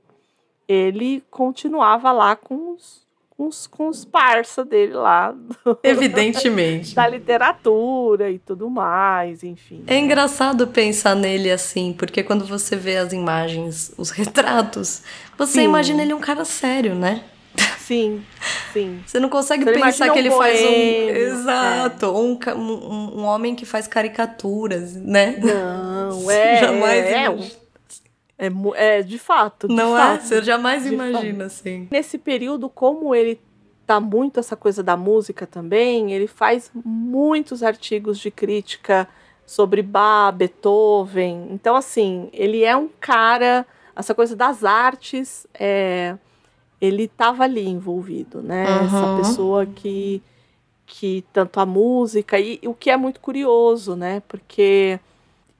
B: ele continuava lá com os com os, com os parça dele lá.
A: Evidentemente.
B: da literatura e tudo mais, enfim.
A: É engraçado pensar nele assim, porque quando você vê as imagens, os retratos, você
B: Sim.
A: imagina ele um cara sério, né?
B: Sim, sim.
A: Você não consegue
B: Você
A: pensar que
B: um
A: ele faz um.
B: boêmio,
A: Exato. Ou um, um, um homem que faz caricaturas, né?
B: Não, é.
A: Jamais
B: é, é. É, é, de fato. de
A: Não é?
B: fato.
A: Você jamais imagina assim.
B: Nesse período, como ele tá muito essa coisa da música também, ele faz muitos artigos de crítica sobre Bach, Beethoven. Então, assim, ele é um cara, essa coisa das artes, é, ele estava ali envolvido, né?
A: Uhum.
B: Essa pessoa que, que tanto a música, e o que é muito curioso, né? Porque,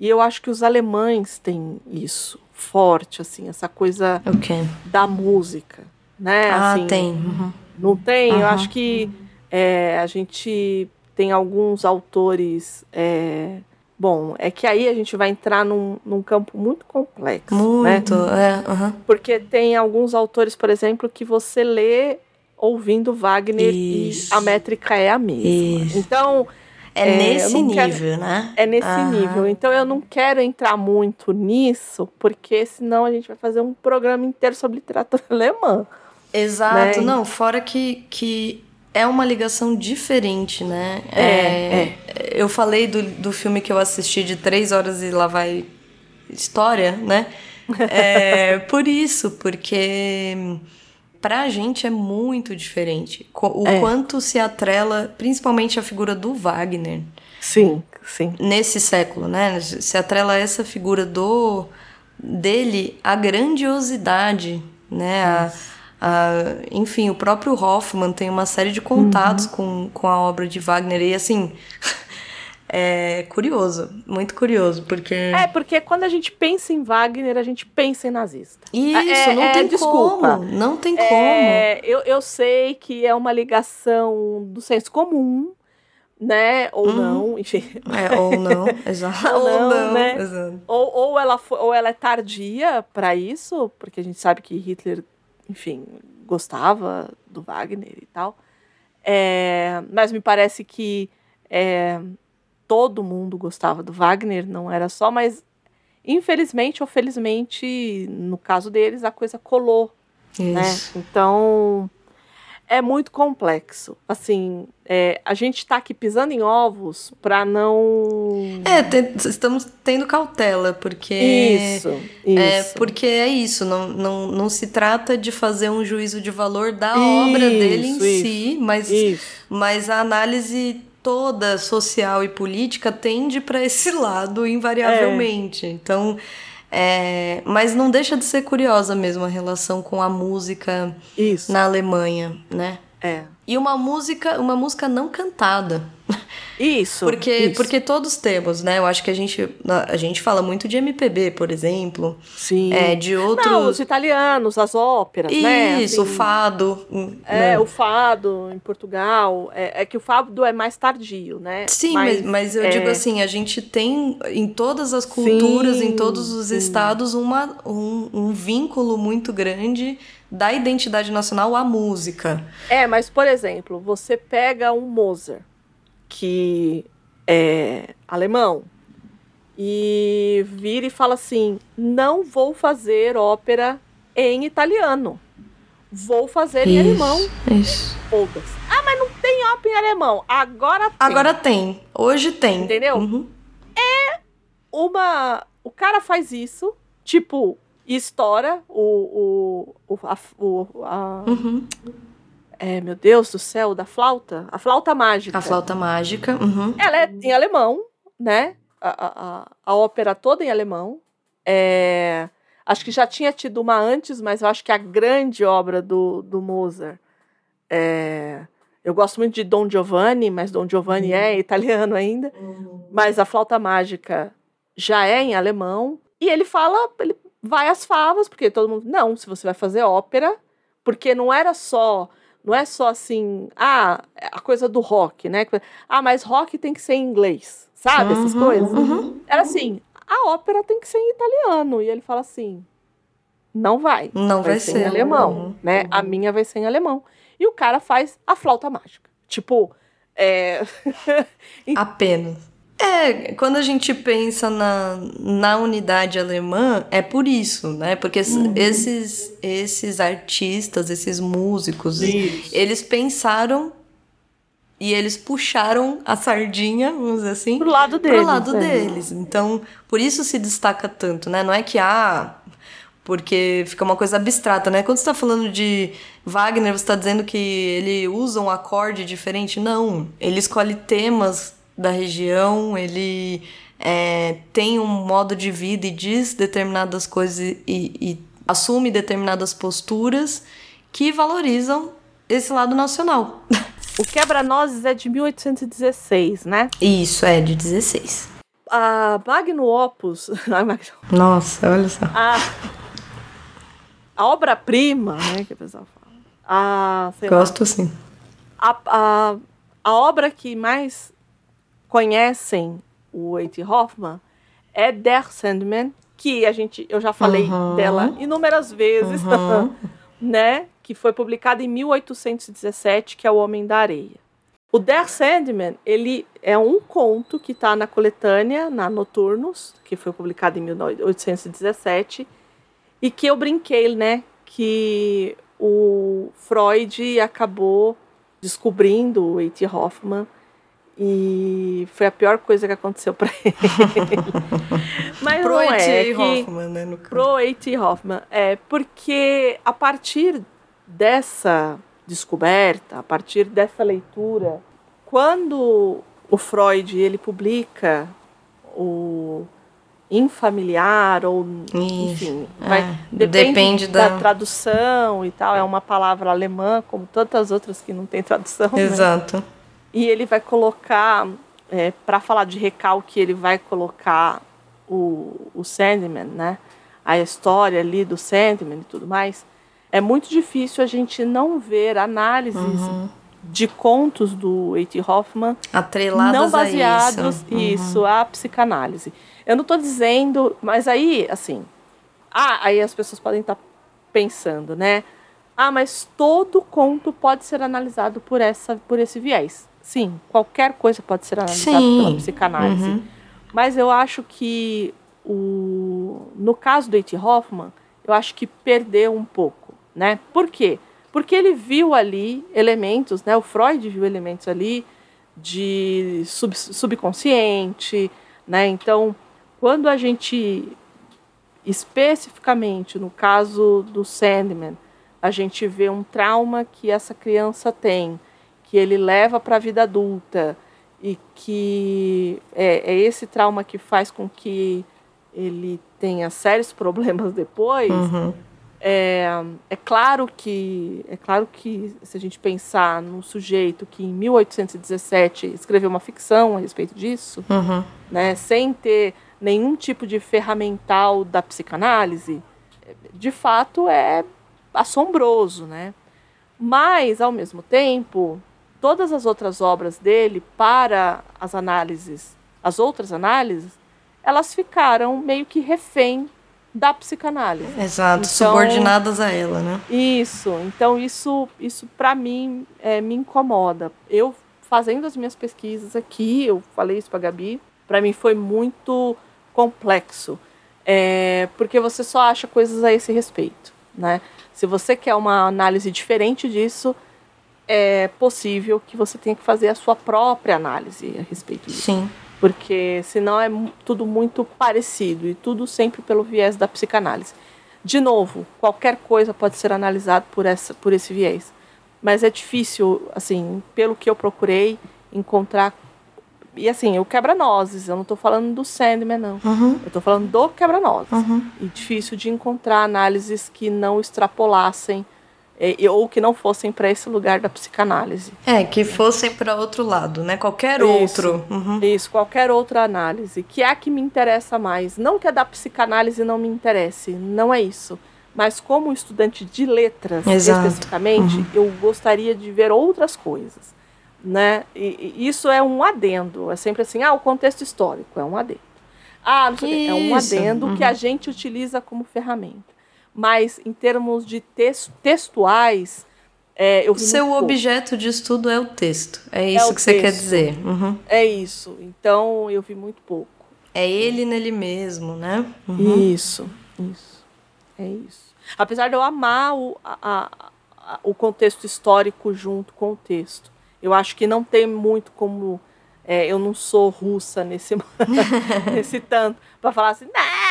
B: e eu acho que os alemães têm isso forte, assim, essa coisa
A: Ok.
B: da música, né?
A: Ah,
B: assim,
A: tem. Uhum.
B: Não tem? Eu
A: Aham.
B: acho que é, a gente tem alguns autores. é, bom, é que aí a gente vai entrar num, num campo muito complexo. Né?
A: Muito. É, uhum.
B: Porque tem alguns autores, por exemplo, que você lê ouvindo Wagner
A: Isso.
B: e a métrica é a mesma.
A: Isso.
B: Então,
A: É,
B: É,
A: nesse
B: não quero-
A: nível, né?
B: é nesse
A: Aham.
B: nível. Então eu não quero entrar muito nisso, porque senão a gente vai fazer um programa inteiro sobre literatura alemã.
A: Exato,
B: né?
A: não, fora que, que é uma ligação diferente, né?
B: É,
A: Eu falei do, do filme que eu assisti de três horas e lá vai história, né? É, por isso, porque pra gente é muito diferente. O
B: É.
A: quanto se atrela, principalmente a figura do Wagner,
B: Sim, sim.
A: nesse século, né? Se atrela essa figura do dele à grandiosidade, né? A, a- enfim, o próprio Hoffman tem uma série de contatos com, com a obra de Wagner e assim é curioso, muito curioso, porque
B: É, porque quando a gente pensa em Wagner, a gente pensa em nazista.
A: isso
B: é-
A: não
B: é,
A: tem
B: desculpa.
A: como, não tem como.
B: É, eu, eu sei que é uma ligação do senso comum, né? Ou
A: Uhum.
B: não, enfim.
A: É, ou não, exato.
B: Ou
A: ou
B: não,
A: não,
B: né?
A: exato.
B: Ou, ou, ela foi, ou ela é tardia para isso, porque a gente sabe que Hitler, enfim, gostava do Wagner e tal. É, mas me parece que é, todo mundo gostava do Wagner, não era só, mas infelizmente ou felizmente, no caso deles, a coisa colou né?
A: Isso.
B: Então é muito complexo. Assim, é, a gente está aqui pisando em ovos para não.
A: É, te- estamos tendo cautela, porque
B: Isso, isso.
A: É, porque é isso, não, não, não se trata de fazer um juízo de valor da obra dele em
B: Isso,
A: si, mas,
B: Isso.
A: mas a análise toda social e política tende para esse lado, invariavelmente. Então, é, mas não deixa de ser curiosa mesmo a relação com a música
B: Isso.
A: na Alemanha, né?
B: É.
A: E uma música, uma música não cantada.
B: Isso.
A: Porque,
B: isso.
A: porque todos temos, né? Eu acho que a gente, a gente fala muito de MPB, por exemplo.
B: Sim.
A: É, de outros.
B: Não, os italianos, as óperas, né?
A: Isso, o
B: Assim,
A: fado. hum,
B: É,
A: né?
B: o fado em Portugal. É, é que o fado é mais tardio, né?
A: Sim, mas, mas eu
B: é,
A: digo assim, a gente tem em todas as culturas, em
B: Sim,
A: todos os
B: sim.
A: estados, uma, um, um vínculo muito grande da identidade nacional à música.
B: É, mas por exemplo, você pega um Mozart, que é alemão, e vira e fala assim: não vou fazer ópera em italiano. Vou fazer em alemão.
A: Isso.
B: Foda-se. Ah, mas não tem ópera em alemão. Agora tem.
A: Agora tem. Hoje tem.
B: Entendeu?
A: Uhum.
B: uma. O cara faz isso, tipo, e estoura o. o, o, a, o a-
A: Uhum.
B: é, meu Deus do céu, da flauta? A flauta mágica.
A: A flauta mágica. Uhum.
B: Ela é em alemão, né? A, a, a, ópera toda em alemão. É, acho que já tinha tido uma antes, mas eu acho que a grande obra do, do Mozart. É, eu gosto muito de Don Giovanni, mas Don Giovanni é italiano ainda. Mas a flauta mágica já é em alemão. E ele fala, ele vai às favas, porque todo mundo. Não, se você vai fazer ópera, porque não era só. Não é só assim, ah, a coisa do rock, né? Ah, mas rock tem que ser em inglês, sabe? Essas
A: Uhum,
B: coisas.
A: uhum.
B: Era assim, a ópera tem que ser em italiano. E ele fala assim: não vai.
A: Não vai,
B: Vai ser em alemão, né? A minha vai ser em alemão. E o cara faz a flauta mágica. Tipo, é.
A: Apenas. É, quando a gente pensa na, na unidade alemã, é por isso, né? Porque uhum. esses, esses artistas, esses músicos, isso. eles pensaram e eles puxaram a sardinha, vamos dizer assim,
B: pro lado deles. Pro
A: lado é. deles. Então, por isso se destaca tanto, né? Não é que, ah, porque fica uma coisa abstrata, né? Quando você está falando de Wagner, você está dizendo que ele usa um acorde diferente? Não, ele escolhe temas da região, ele é, tem um modo de vida e diz determinadas coisas e, e assume determinadas posturas que valorizam esse lado nacional.
B: O Quebra-Nozes é de 1816, né?
A: Isso, é de 16.
B: A Magno Opus.
A: Nossa, olha só.
B: A, a obra-prima, né, que o pessoal fala. A,
A: Gosto lá, sim.
B: A, a, a obra que mais conhecem o Eiti Hoffman é Der Sandman, que a gente, eu já falei uhum. dela inúmeras vezes, uhum. né? Que foi publicada em 1817, que é O Homem da Areia. O Der Sandman, ele é um conto que está na coletânea, na Noturnos, que foi publicado em 1817, e que eu brinquei, né, que o Freud acabou descobrindo o E.T. Hoffman e foi a pior coisa que aconteceu para ele. Mas
A: pro
B: não
A: é
B: que,
A: Hoffman, né, no
B: Pro A.T. Hoffman, é porque a partir dessa descoberta, a partir dessa leitura, quando o Freud ele publica o infamiliar ou enfim, vai,
A: é, depende, depende da...
B: da... tradução e tal. É uma palavra alemã, como tantas outras que não tem tradução. Né?
A: Exato. Né?
B: E ele vai colocar, é, para falar de recalque, ele vai colocar o, o Sandman, né? A história ali do Sandman e tudo mais. É muito difícil a gente não ver análises uhum. de contos do A.T. Hoffman
A: Atreladas
B: não baseados
A: a isso.
B: Uhum. a psicanálise. Eu não estou dizendo, mas aí, assim, ah, aí as pessoas podem estar tá pensando, né? Ah, mas todo conto pode ser analisado por essa, por esse viés. Sim, qualquer coisa pode ser analisada Sim. pela psicanálise. Uhum. Mas eu acho que o, no caso do Eiti Hoffman, eu acho que perdeu um pouco, né? Por quê? Porque ele viu ali elementos, né? O Freud viu elementos ali de sub, subconsciente, né? Então, quando a gente, especificamente no caso do Sandman, a gente vê um trauma que essa criança tem, que ele leva para a vida adulta e que é, é, esse trauma que faz com que ele tenha sérios problemas depois. Uhum. É, é claro que é claro que se a gente pensar num sujeito que em 1817 escreveu uma ficção a respeito disso, uhum. né, sem ter nenhum tipo de ferramental da psicanálise, de fato é assombroso, né? Mas, ao mesmo tempo, todas as outras obras dele, para as análises, as outras análises, elas ficaram meio que refém da psicanálise.
A: Exato, então, subordinadas a ela, né?
B: Isso. Então, isso, isso para mim, é, me incomoda. Eu, fazendo as minhas pesquisas aqui, eu falei isso para Gabi, para mim foi muito complexo, é, porque você só acha coisas a esse respeito, né? Se você quer uma análise diferente disso, é possível que você tenha que fazer a sua própria análise a respeito disso.
A: Sim.
B: Porque senão é tudo muito parecido e tudo sempre pelo viés da psicanálise. De novo, qualquer coisa pode ser analisada por, essa, por esse viés. Mas é difícil, assim, pelo que eu procurei, encontrar e assim, o quebra-nozes, eu não estou falando do Sandman, não. Uhum. Eu estou falando do quebra-nozes. Uhum. E difícil de encontrar análises que não extrapolassem e, ou que não fossem para esse lugar da psicanálise.
A: É, que fossem para outro lado, né? Qualquer isso, outro.
B: Uhum. Isso, qualquer outra análise. Que é a que me interessa mais. Não que a da psicanálise não me interesse, não é isso. Mas como estudante de letras, Exato. especificamente, uhum. eu gostaria de ver outras coisas né? E, e, isso é um adendo, é sempre assim, ah, o contexto histórico é um adendo. Ah, não sei, é um adendo uhum. que a uhum. gente utiliza como ferramenta. Mas em termos de textuais, É, eu
A: O seu
B: muito pouco.
A: objeto de estudo é o texto. É isso
B: o
A: que você quer
B: texto.
A: dizer. Uhum.
B: É isso. Então eu vi muito pouco.
A: É ele nele mesmo, né? Uhum.
B: Isso, isso. É isso. Apesar de eu amar o, a- a- o contexto histórico junto com o texto. Eu acho que não tem muito como. é, eu não sou russa nesse, nesse tanto. Pra falar assim,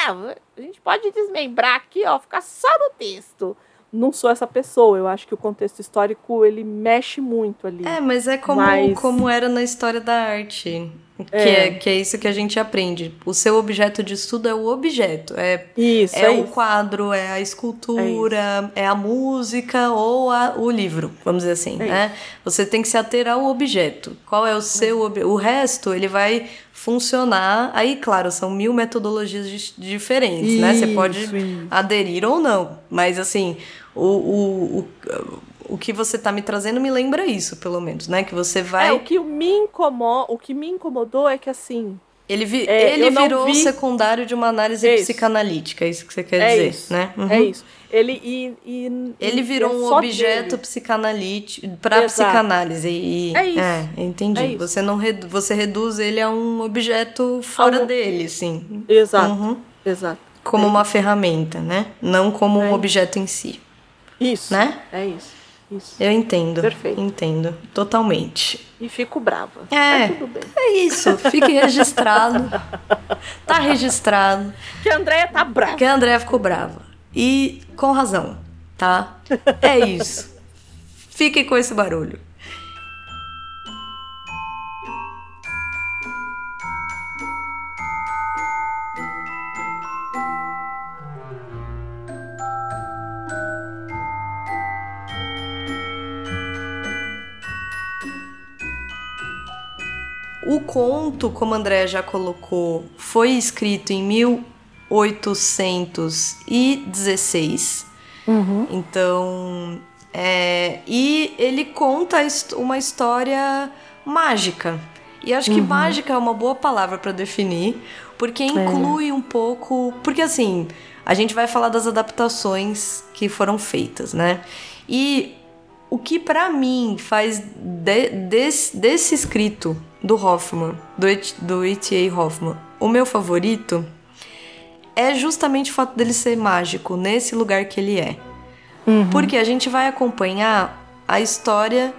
B: não, a gente pode desmembrar aqui, ó, ficar só no texto. Não sou essa pessoa. Eu acho que o contexto histórico ele mexe muito ali.
A: É, mas é como,
B: Mas-
A: como era na história da arte. Que
B: É.
A: é. que é isso que a gente aprende. O seu objeto de estudo é o objeto. É,
B: Isso,
A: é,
B: é,
A: o
B: isso.
A: quadro, é a escultura, é, a música ou a- o livro, vamos dizer assim,
B: É
A: né? Você tem que se ater ao objeto. Qual é o seu objeto? O resto, ele vai funcionar. Aí, claro, são mil metodologias di- diferentes, né? Você pode
B: Isso, isso.
A: aderir ou não. Mas assim, o, o, o, o que você tá me trazendo me lembra isso, pelo menos, né? Que você vai.
B: É, o que me incomo... o que me incomodou é que assim,
A: Ele, vi-
B: É,
A: ele virou
B: vi-
A: secundário de uma análise
B: É
A: psicanalítica, é isso que você quer
B: é
A: dizer,
B: isso,
A: né? Uhum.
B: é isso. Ele e, e-
A: Ele virou
B: é
A: um objeto
B: dele.
A: psicanalítico para psicanálise e
B: É isso.
A: é, entendi.
B: É isso.
A: Você não redu- você reduz ele a um objeto fora
B: Algo-
A: dele, sim,
B: Exato,
A: Uhum.
B: exato.
A: como
B: É
A: uma ferramenta, né? Não como um objeto em si,
B: Isso.
A: né?
B: É isso. Isso.
A: Eu entendo.
B: Perfeito.
A: Entendo totalmente.
B: E fico brava.
A: É.
B: Tá tudo bem.
A: É isso, fique registrado. Tá registrado.
B: Que a Andréia tá brava.
A: Que a Andrea ficou brava. E com razão, tá? É isso. Fique com esse barulho. O conto, como a Andrea já colocou, foi escrito em 1816.
B: Uhum.
A: Então, é, e ele conta uma história mágica. E acho que mágica é uma boa palavra para definir, porque inclui um pouco, porque assim, a gente vai falar das adaptações que foram feitas, né? E o que pra mim faz de- desse, desse escrito do Hoffman, do, do E.T.A. Hoffman, o meu favorito é justamente o fato dele ser mágico nesse lugar que ele é. Porque a gente vai acompanhar a história.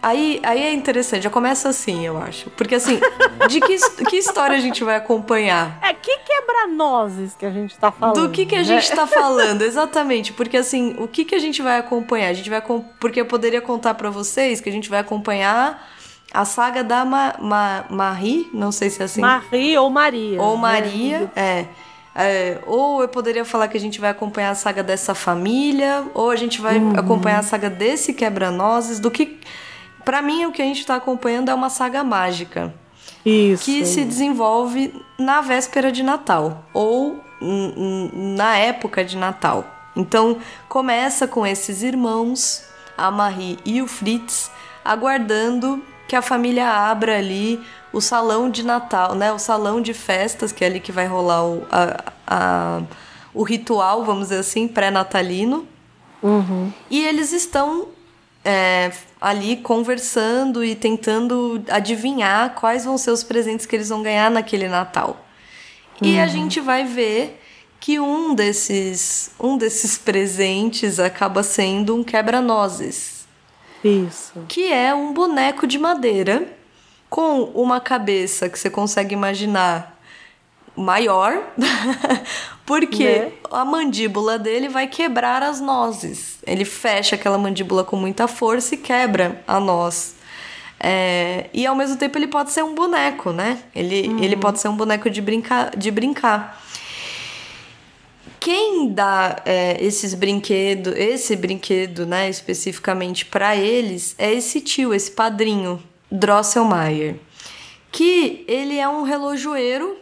A: Aí, aí é interessante, já começa assim, eu acho. Porque assim, de que, que história a gente vai acompanhar?
B: É, que quebra-nozes que a gente tá falando.
A: Do que, que a
B: né?
A: gente tá falando, exatamente. Porque assim, o que, que a gente vai acompanhar? A gente vai. Porque eu poderia contar pra vocês que a gente vai acompanhar a saga da Ma, Ma- Marie, não sei se é assim.
B: Marie ou Maria.
A: Ou
B: né?
A: Maria, é. É, Ou eu poderia falar que a gente vai acompanhar a saga dessa família, ou a gente vai
B: Uhum.
A: acompanhar a saga desse quebra-nozes, do que. Pra mim, o que a gente tá acompanhando é uma saga mágica
B: Isso.
A: que se desenvolve na véspera de Natal ou na época de Natal. Então começa com esses irmãos, a Marie e o Fritz, aguardando que a família abra ali o salão de Natal, né? O salão de festas, que é ali que vai rolar o, a- a- o ritual, vamos dizer assim, pré-natalino.
B: Uhum.
A: E eles estão é, ali conversando e tentando adivinhar quais vão ser os presentes que eles vão ganhar naquele Natal. E a gente vai ver que um desses, um desses presentes acaba sendo um quebra-nozes,
B: Isso.
A: que é um boneco de madeira com uma cabeça que você consegue imaginar maior, porque
B: Né?
A: a mandíbula dele vai quebrar as nozes. Ele fecha aquela mandíbula com muita força e quebra a noz. É, e ao mesmo tempo ele pode ser um boneco, né? Ele, ele pode ser um boneco de brincar. De brincar. Quem dá é, esses brinquedos, esse brinquedo, né, especificamente para eles, é esse tio, esse padrinho, Drosselmeyer, que ele é um relojoeiro,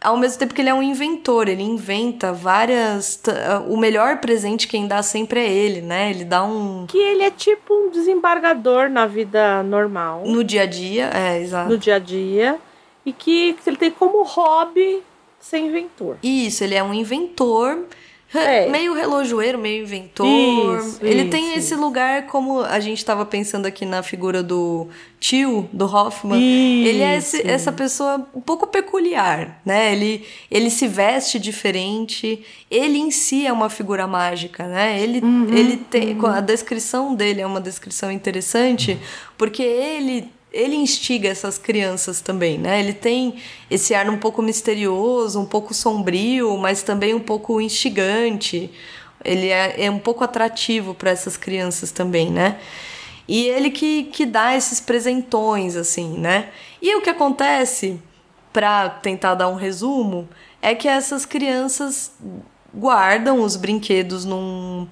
A: ao mesmo tempo que ele é um inventor, ele inventa várias. t- O melhor presente quem dá sempre é ele, né? Ele dá um.
B: Que ele é tipo um desembargador na vida normal,
A: No dia a dia, é, exato.
B: no dia a dia, e que ele tem como hobby ser inventor.
A: Isso, ele é um inventor, É. Meio relojoeiro, meio inventor. Isso, ele isso, tem esse lugar, como a gente estava pensando aqui na figura do tio, do Hoffman. Ele é esse, essa pessoa um pouco peculiar, né? Ele, ele se veste diferente. Ele em si é uma figura mágica, né? Ele, uhum, ele tem. Uhum. A descrição dele é uma descrição interessante, porque ele ele instiga essas crianças também, né? Ele tem esse ar um pouco misterioso, um pouco sombrio, mas também um pouco instigante. Ele é, é um pouco atrativo para essas crianças também, né? E ele que, que dá esses presentões, assim, né? E o que acontece, para tentar dar um resumo, é que essas crianças guardam os brinquedos num,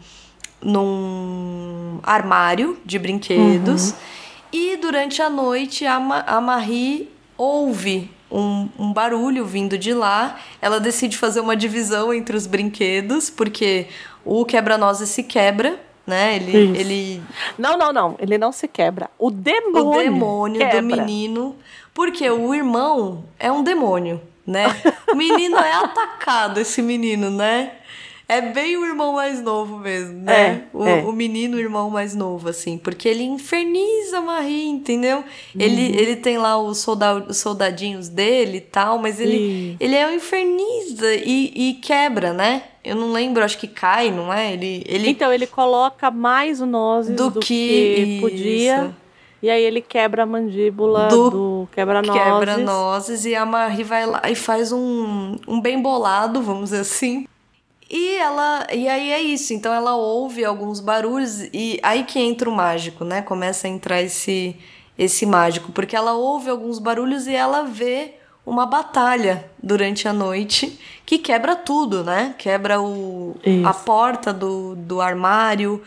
A: num armário de brinquedos. Uhum e durante a noite a, Ma a Marie ouve um, um, barulho vindo de lá. Ela decide fazer uma divisão entre os brinquedos, porque o quebra-nozes se quebra, né? Ele, ele.
B: Não, não, não. Ele não se quebra. O demônio.
A: O demônio quebra. do menino. Porque o irmão é um demônio, né? O menino é atacado, esse menino, né? É bem o irmão mais novo mesmo, né? É, o, é. o menino, o irmão mais novo, assim. Porque ele inferniza a Marie, entendeu? Uhum. Ele, ele tem lá os, soldado, os soldadinhos dele e tal, mas ele, ele é um infernista e, e quebra, né? Eu não lembro, acho que cai, não é? Ele, ele...
B: Então, ele coloca mais o nozes do, do que, que podia. E aí ele quebra a mandíbula do, do quebra-nozes.
A: Quebra-nozes e a Marie vai lá e faz um, um bem bolado, vamos dizer assim, e ela, e aí é isso. Então ela ouve alguns barulhos e aí que entra o mágico, né? Começa a entrar esse esse mágico, porque ela ouve alguns barulhos e ela vê uma batalha durante a noite que quebra tudo, né? Quebra o, a porta do, do armário,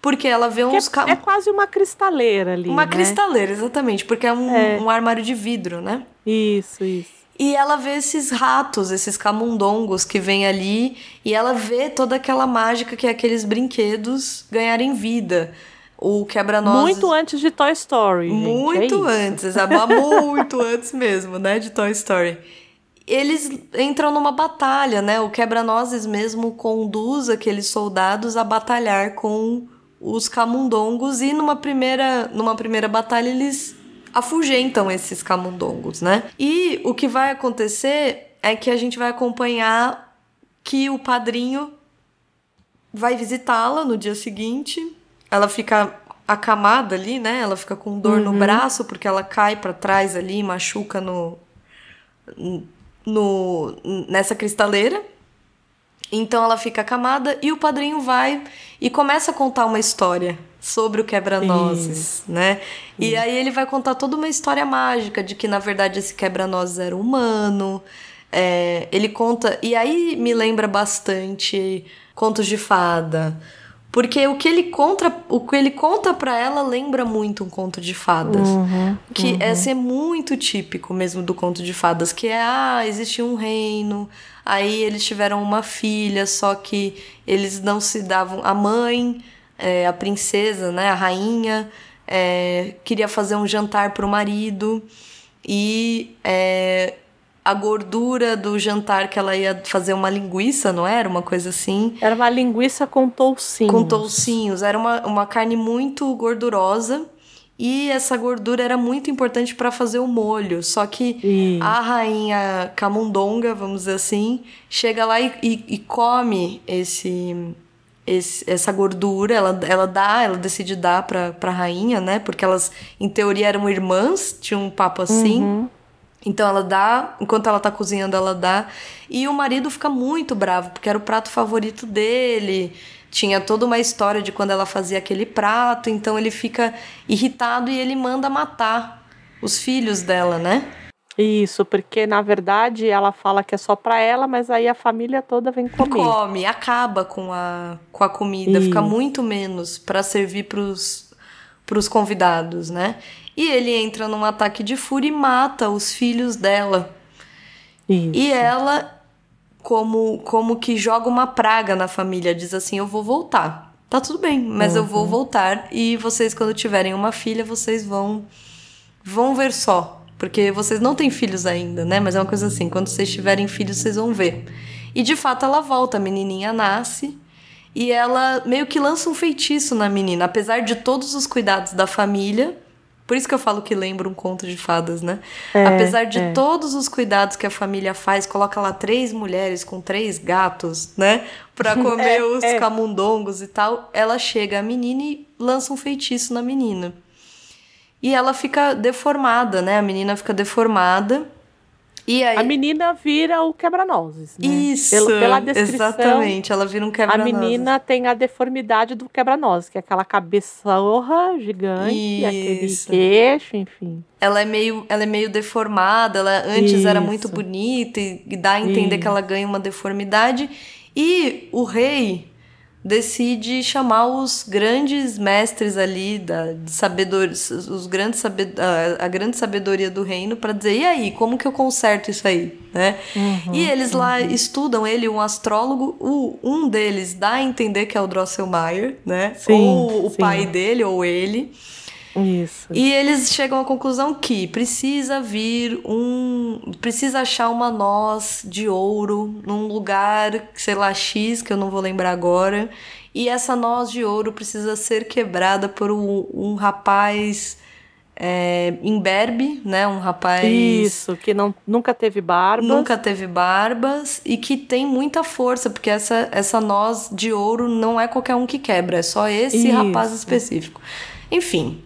A: porque ela vê uns...
B: É, é, quase uma cristaleira ali,
A: Uma
B: né?
A: cristaleira, exatamente, porque é um, é um armário de vidro, né?
B: Isso, isso.
A: E ela vê esses ratos, esses camundongos que vêm ali, e ela vê toda aquela mágica que é aqueles brinquedos ganharem vida. O quebra-nozes.
B: Muito antes de Toy Story. Gente,
A: muito
B: é
A: antes, muito antes mesmo, né? De Toy Story. Eles entram numa batalha, né? O quebra-nozes mesmo conduz aqueles soldados a batalhar com os camundongos e numa primeira, numa primeira batalha eles afugentam esses camundongos, né? E o que vai acontecer é que a gente vai acompanhar que o padrinho vai visitá-la no dia seguinte. Ela fica acamada ali, né? Ela fica com dor uhum. no braço porque ela cai para trás ali, machuca no, no nessa cristaleira. Então ela fica acamada e o padrinho vai e começa a contar uma história sobre o quebra-nozes, né? E aí ele vai contar toda uma história mágica de que na verdade esse quebra-nozes era humano. É, ele conta e aí me lembra bastante contos de fada. Porque o que ele conta, o que ele conta para ela lembra muito um conto de fadas. Uhum, que uhum. esse é muito típico mesmo do conto de fadas, que é ah, existia um reino, aí eles tiveram uma filha, só que eles não se davam a mãe é, a princesa, né, a rainha, é, queria fazer um jantar para o marido e é, a gordura do jantar que ela ia fazer uma linguiça, não era? Uma coisa assim.
B: Era uma linguiça com toucinhos.
A: Com toucinhos. Era uma, uma carne muito gordurosa. E essa gordura era muito importante para fazer o molho. Só que a rainha camundonga, vamos dizer assim, chega lá e, e, e come esse, esse, essa gordura, ela, ela dá, ela decide dar pra, pra rainha, né? Porque elas, em teoria, eram irmãs, tinha um papo assim. Uhum. Então ela dá, enquanto ela tá cozinhando, ela dá. E o marido fica muito bravo, porque era o prato favorito dele. Tinha toda uma história de quando ela fazia aquele prato, então ele fica irritado e ele manda matar os filhos dela, né?
B: Isso, porque na verdade ela fala que é só para ela, mas aí a família toda vem comer.
A: Come, acaba com a, com a comida, Isso. fica muito menos para servir pros, pros convidados, né? E ele entra num ataque de fúria e mata os filhos dela. Isso. E ela, como, como que joga uma praga na família, diz assim: Eu vou voltar. Tá tudo bem, mas uhum. eu vou uhum. voltar. E vocês, quando tiverem uma filha, vocês vão, vão ver só porque vocês não têm filhos ainda, né? Mas é uma coisa assim, quando vocês tiverem filhos, vocês vão ver. E de fato ela volta, a menininha nasce e ela meio que lança um feitiço na menina, apesar de todos os cuidados da família. Por isso que eu falo que lembra um conto de fadas, né?
B: É,
A: Apesar de
B: é.
A: todos os cuidados que a família faz, coloca lá três mulheres com três gatos, né? Pra comer
B: É,
A: os
B: é.
A: camundongos e tal. Ela chega, a menina, e lança um feitiço na menina. E ela fica deformada, né? A menina fica deformada. E aí.
B: A menina vira o quebra-nozes. Né?
A: Isso,
B: Pelo- pela descrição,
A: exatamente. Ela vira um
B: a
A: quebra
B: menina tem a deformidade do quebra-nozes, que é aquela cabeçorra gigante, aquele
A: Isso.
B: queixo, enfim.
A: ela é meio, ela é meio deformada, ela antes era
B: Isso.
A: muito bonita e, e dá a entender
B: Isso.
A: que ela ganha uma deformidade. E o rei decide chamar os grandes mestres ali da de sabedoria, os grandes sabe, a, a grande sabedoria do reino para dizer e aí como que eu conserto isso aí, né?
B: Uhum,
A: e eles lá estudam ele, um astrólogo, o, um deles dá a entender que é o Drosselmeyer, né?
B: Sim,
A: ou o
B: sim.
A: pai dele ou ele.
B: Isso.
A: E eles chegam à conclusão que precisa vir um. Precisa achar uma noz de ouro num lugar, sei lá, X, que eu não vou lembrar agora. E essa noz de ouro precisa ser quebrada por um, um rapaz é, imberbe, né? Um rapaz.
B: Isso, que não, nunca teve barba.
A: Nunca teve barbas e que tem muita força, porque essa, essa noz de ouro não é qualquer um que quebra, é só esse
B: Isso.
A: rapaz específico. Enfim,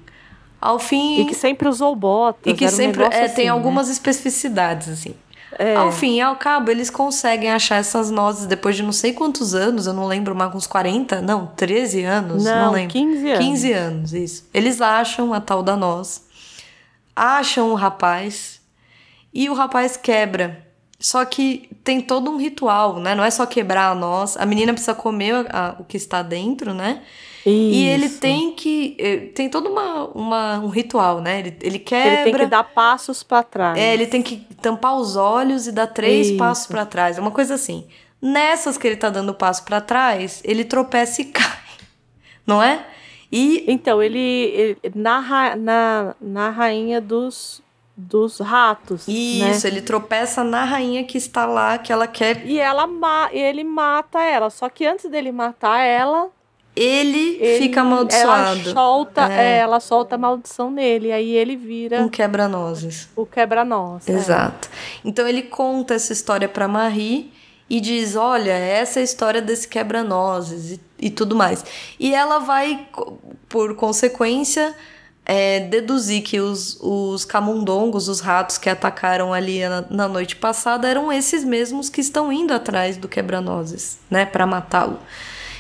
A: ao fim.
B: E que sempre usou botas.
A: E que
B: um
A: sempre
B: negócio
A: é,
B: assim,
A: tem
B: né?
A: algumas especificidades, assim.
B: É.
A: Ao fim e ao cabo, eles conseguem achar essas nozes depois de não sei quantos anos, eu não lembro mais, uns 40, não, 13 anos, não,
B: Não,
A: lembro.
B: 15 anos.
A: 15 anos, isso. Eles acham a tal da noz, acham o rapaz e o rapaz quebra. Só que tem todo um ritual, né? Não é só quebrar a noz, a menina precisa comer a- o que está dentro, né? E ele
B: Isso.
A: tem que. eh, Tem todo uma, uma, um ritual, né? Ele, ele
B: Ele
A: quebra.
B: tem que dar passos para trás.
A: É, ele tem que tampar os olhos e dar três
B: Isso.
A: passos pra trás. É uma coisa assim. Nessas que ele tá dando passo pra trás, ele tropeça e cai. Não é? E
B: Então, ele, ele- na, na, na rainha dos, dos ratos.
A: isso,
B: Né?
A: ele tropeça na rainha que está lá, que ela quer.
B: E ela ma ele mata ela. Só que antes dele matar ela,
A: Ele,
B: ele,
A: fica
B: ela
A: amaldiçoado.
B: solta,
A: É.
B: é, ela solta a maldição nele. Aí ele vira
A: Um quebra-nozes.
B: o quebra-nós. é.
A: Exato. Então ele conta essa história pra Marie e diz: Olha, essa é a história desse quebra-nozes e, e tudo mais. E ela vai, por consequência, é, deduzir que os, os camundongos, os ratos que atacaram ali na, na noite passada, eram esses mesmos que estão indo atrás do quebra-nozes, né, Pra matá-lo.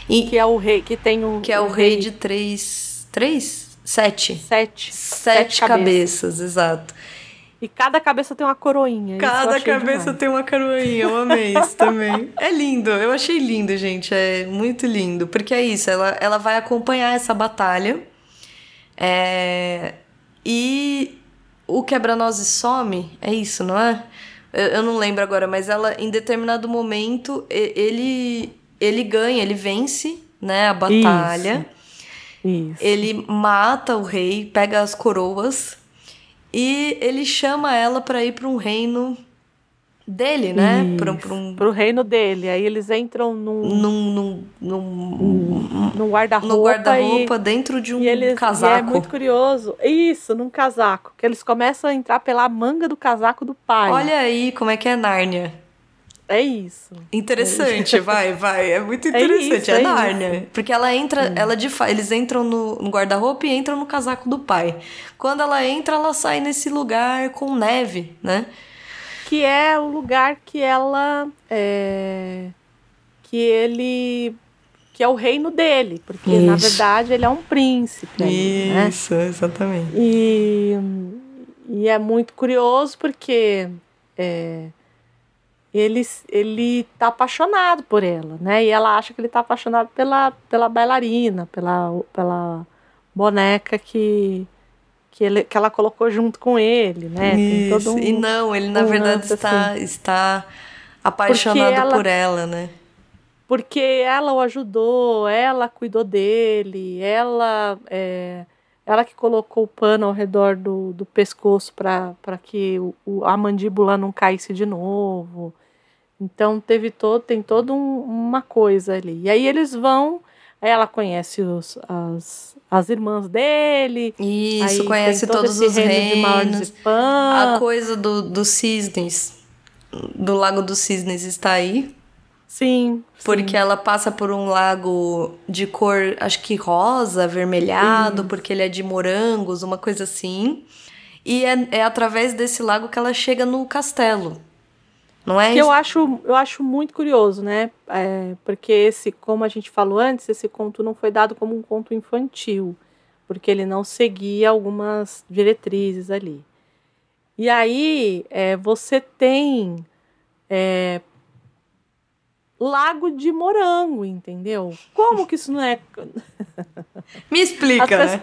A: E
B: Que é o rei, que tem o.
A: que é o rei de três. Três? Sete.
B: sete.
A: Sete, cabeças, exato.
B: E cada cabeça tem uma coroinha.
A: Cada cabeça
B: demais.
A: tem uma coroinha, eu amei isso também. É lindo, eu achei lindo, gente, é muito lindo. Porque é isso, ela, ela vai acompanhar essa batalha. É, e o quebra-nozes some, é isso, não é? Eu, não lembro agora, mas ela, em determinado momento, ele, ele ganha, ele vence, né, a batalha.
B: Isso.
A: Ele mata o rei, pega as coroas e ele chama ela pra ir pra um reino dele, né? Pra, pra um,
B: Pro reino dele. Aí eles entram num,
A: num, num, num,
B: num guarda-roupa.
A: no
B: e-
A: guarda-roupa dentro de um
B: E eles,
A: casaco.
B: E é muito curioso. Isso, num casaco. Que eles começam a entrar pela manga do casaco do pai.
A: Olha aí como é que é Nárnia.
B: É isso.
A: Interessante, vai, vai. É muito
B: É
A: interessante,
B: isso,
A: é,
B: é
A: Nárnia. Porque ela entra, ela de eles entram no, no guarda-roupa e entram no casaco do pai. Quando ela entra, ela sai nesse lugar com neve, né?
B: Que é o lugar que ela. É, que ele. Que é o reino dele. Porque, na
A: Isso.
B: verdade, ele é um príncipe. né?
A: Isso, exatamente.
B: E, e é muito curioso porque é, ele, ele tá apaixonado por ela, né? E ela acha que ele tá apaixonado pela, pela bailarina, pela, pela boneca que, que, ele, que ela colocou junto com ele, né? Um-
A: E não, ele na
B: um
A: verdade está,
B: assim.
A: está apaixonado
B: ela-
A: por ela, né?
B: Porque ela o ajudou, ela cuidou dele, ela é, ela que colocou o pano ao redor do, do pescoço para que o, o- a mandíbula não caísse de novo. Então teve todo, tem toda um, uma coisa ali. E aí eles vão, ela conhece os, as, as irmãs dele.
A: Isso, conhece todo todos os reinos. A coisa do, dos cisnes, do Lago dos Cisnes está aí.
B: Sim.
A: Porque
B: sim.
A: ela passa por um lago de cor, acho que rosa, avermelhado, sim. porque ele é de morangos, uma coisa assim. E é, é através desse lago que ela chega no castelo. Não é
B: que eu acho, eu acho muito curioso, né? É, porque esse, como a gente falou antes, esse conto não foi dado como um conto infantil, porque ele não seguia algumas diretrizes ali. E aí é, você tem é, lago de morango, entendeu? Como que isso não é?
A: Me explica, né?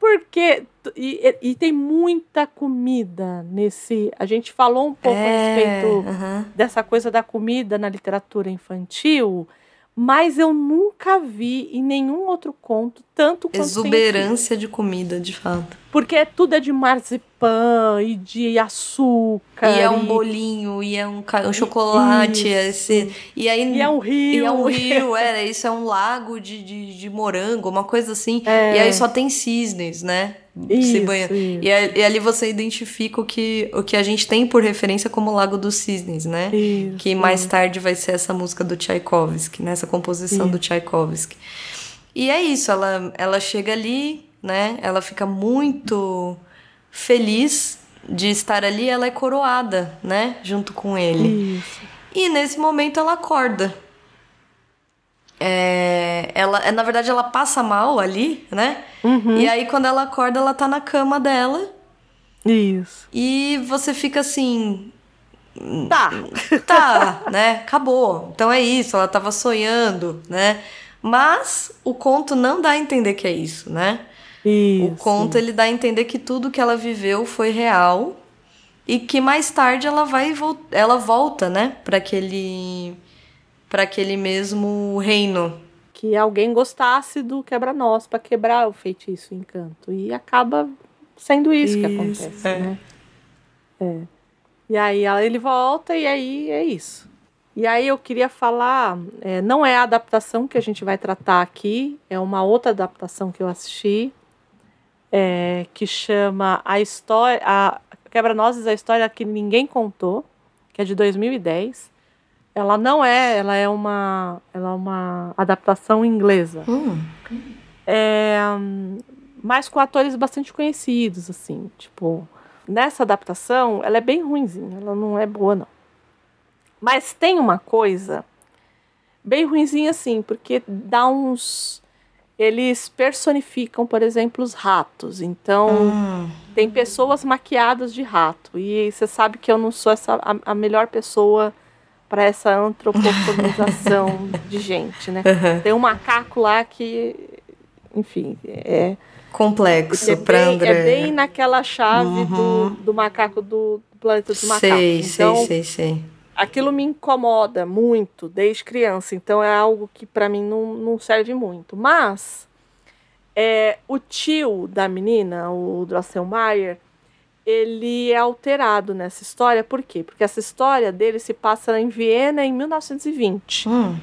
B: Porque. E, e, tem muita comida nesse. A gente falou um pouco é, a respeito uh -huh. dessa coisa da comida na literatura infantil, mas eu nunca vi em nenhum outro conto tanto quanto
A: Exuberância de comida, de fato.
B: Porque tudo é de marzipan e de açúcar.
A: E é um bolinho, e é um, um chocolate. Esse, e, aí,
B: e é um rio.
A: E é um rio, é, isso é um lago de, de, de morango, uma coisa assim. É. E aí só tem cisnes, né?
B: Isso, isso.
A: E, e, ali você identifica o que, o que a gente tem por referência como Lago dos Cisnes, né?
B: Isso,
A: que mais tarde vai ser essa música do Tchaikovsky, nessa né? composição do Tchaikovsky. E é isso, ela, ela chega ali, né? Ela fica muito feliz de estar ali, ela é coroada, né? Junto com ele.
B: Isso.
A: E nesse momento ela acorda. É, ela, na verdade, ela passa mal ali, né?
B: Uhum.
A: E aí, quando ela acorda, ela tá na cama dela.
B: Isso.
A: E você fica assim.
B: Tá.
A: Tá, né? Acabou. Então é isso, ela tava sonhando, né? Mas o conto não dá a entender que é isso, né?
B: Isso.
A: O conto ele dá a entender que tudo que ela viveu foi real e que mais tarde ela vai ela volta, né, para aquele para aquele mesmo reino.
B: Que alguém gostasse do quebra-nós para quebrar o feitiço, o encanto. E acaba sendo isso, isso que acontece, é. né? É. E aí ele volta e aí é isso. E aí eu queria falar, é, não é a adaptação que a gente vai tratar aqui, é uma outra adaptação que eu assisti, é, que chama A História, a Quebra-Nozes, a História que Ninguém Contou, que é de 2010. Ela não é, ela é uma, ela é uma adaptação inglesa.
A: Hum.
B: É, mas com atores bastante conhecidos, assim, tipo, nessa adaptação, ela é bem ruimzinha, ela não é boa não. Mas tem uma coisa bem ruimzinha assim, porque dá uns eles personificam, por exemplo, os ratos. Então, hum. tem pessoas maquiadas de rato. E você sabe que eu não sou essa, a, a melhor pessoa para essa antropomorfização de gente, né? Uhum. Tem um macaco lá que, enfim, é
A: complexo
B: é
A: para André.
B: É bem naquela chave uhum. do, do macaco do, do planeta dos macacos.
A: Sei, então, sei, sei, sei.
B: Aquilo me incomoda muito desde criança, então é algo que para mim não, não serve muito. Mas é, o tio da menina, o Drosselmayer, ele é alterado nessa história. Por quê? Porque essa história dele se passa em Viena em 1920.
A: Hum.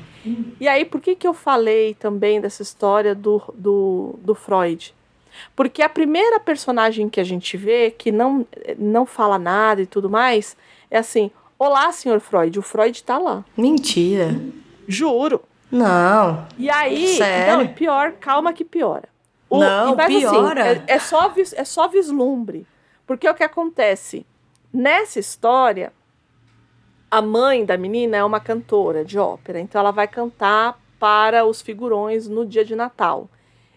B: E aí, por que, que eu falei também dessa história do, do, do Freud? Porque a primeira personagem que a gente vê, que não, não fala nada e tudo mais, é assim: Olá, senhor Freud. O Freud tá lá.
A: Mentira.
B: Juro.
A: Não.
B: E aí.
A: Sério?
B: Não, pior, calma que piora.
A: O, não, mas, assim, piora.
B: Assim, é, é, só, é só vislumbre. Porque o que acontece? Nessa história, a mãe da menina é uma cantora de ópera, então ela vai cantar para os figurões no dia de Natal.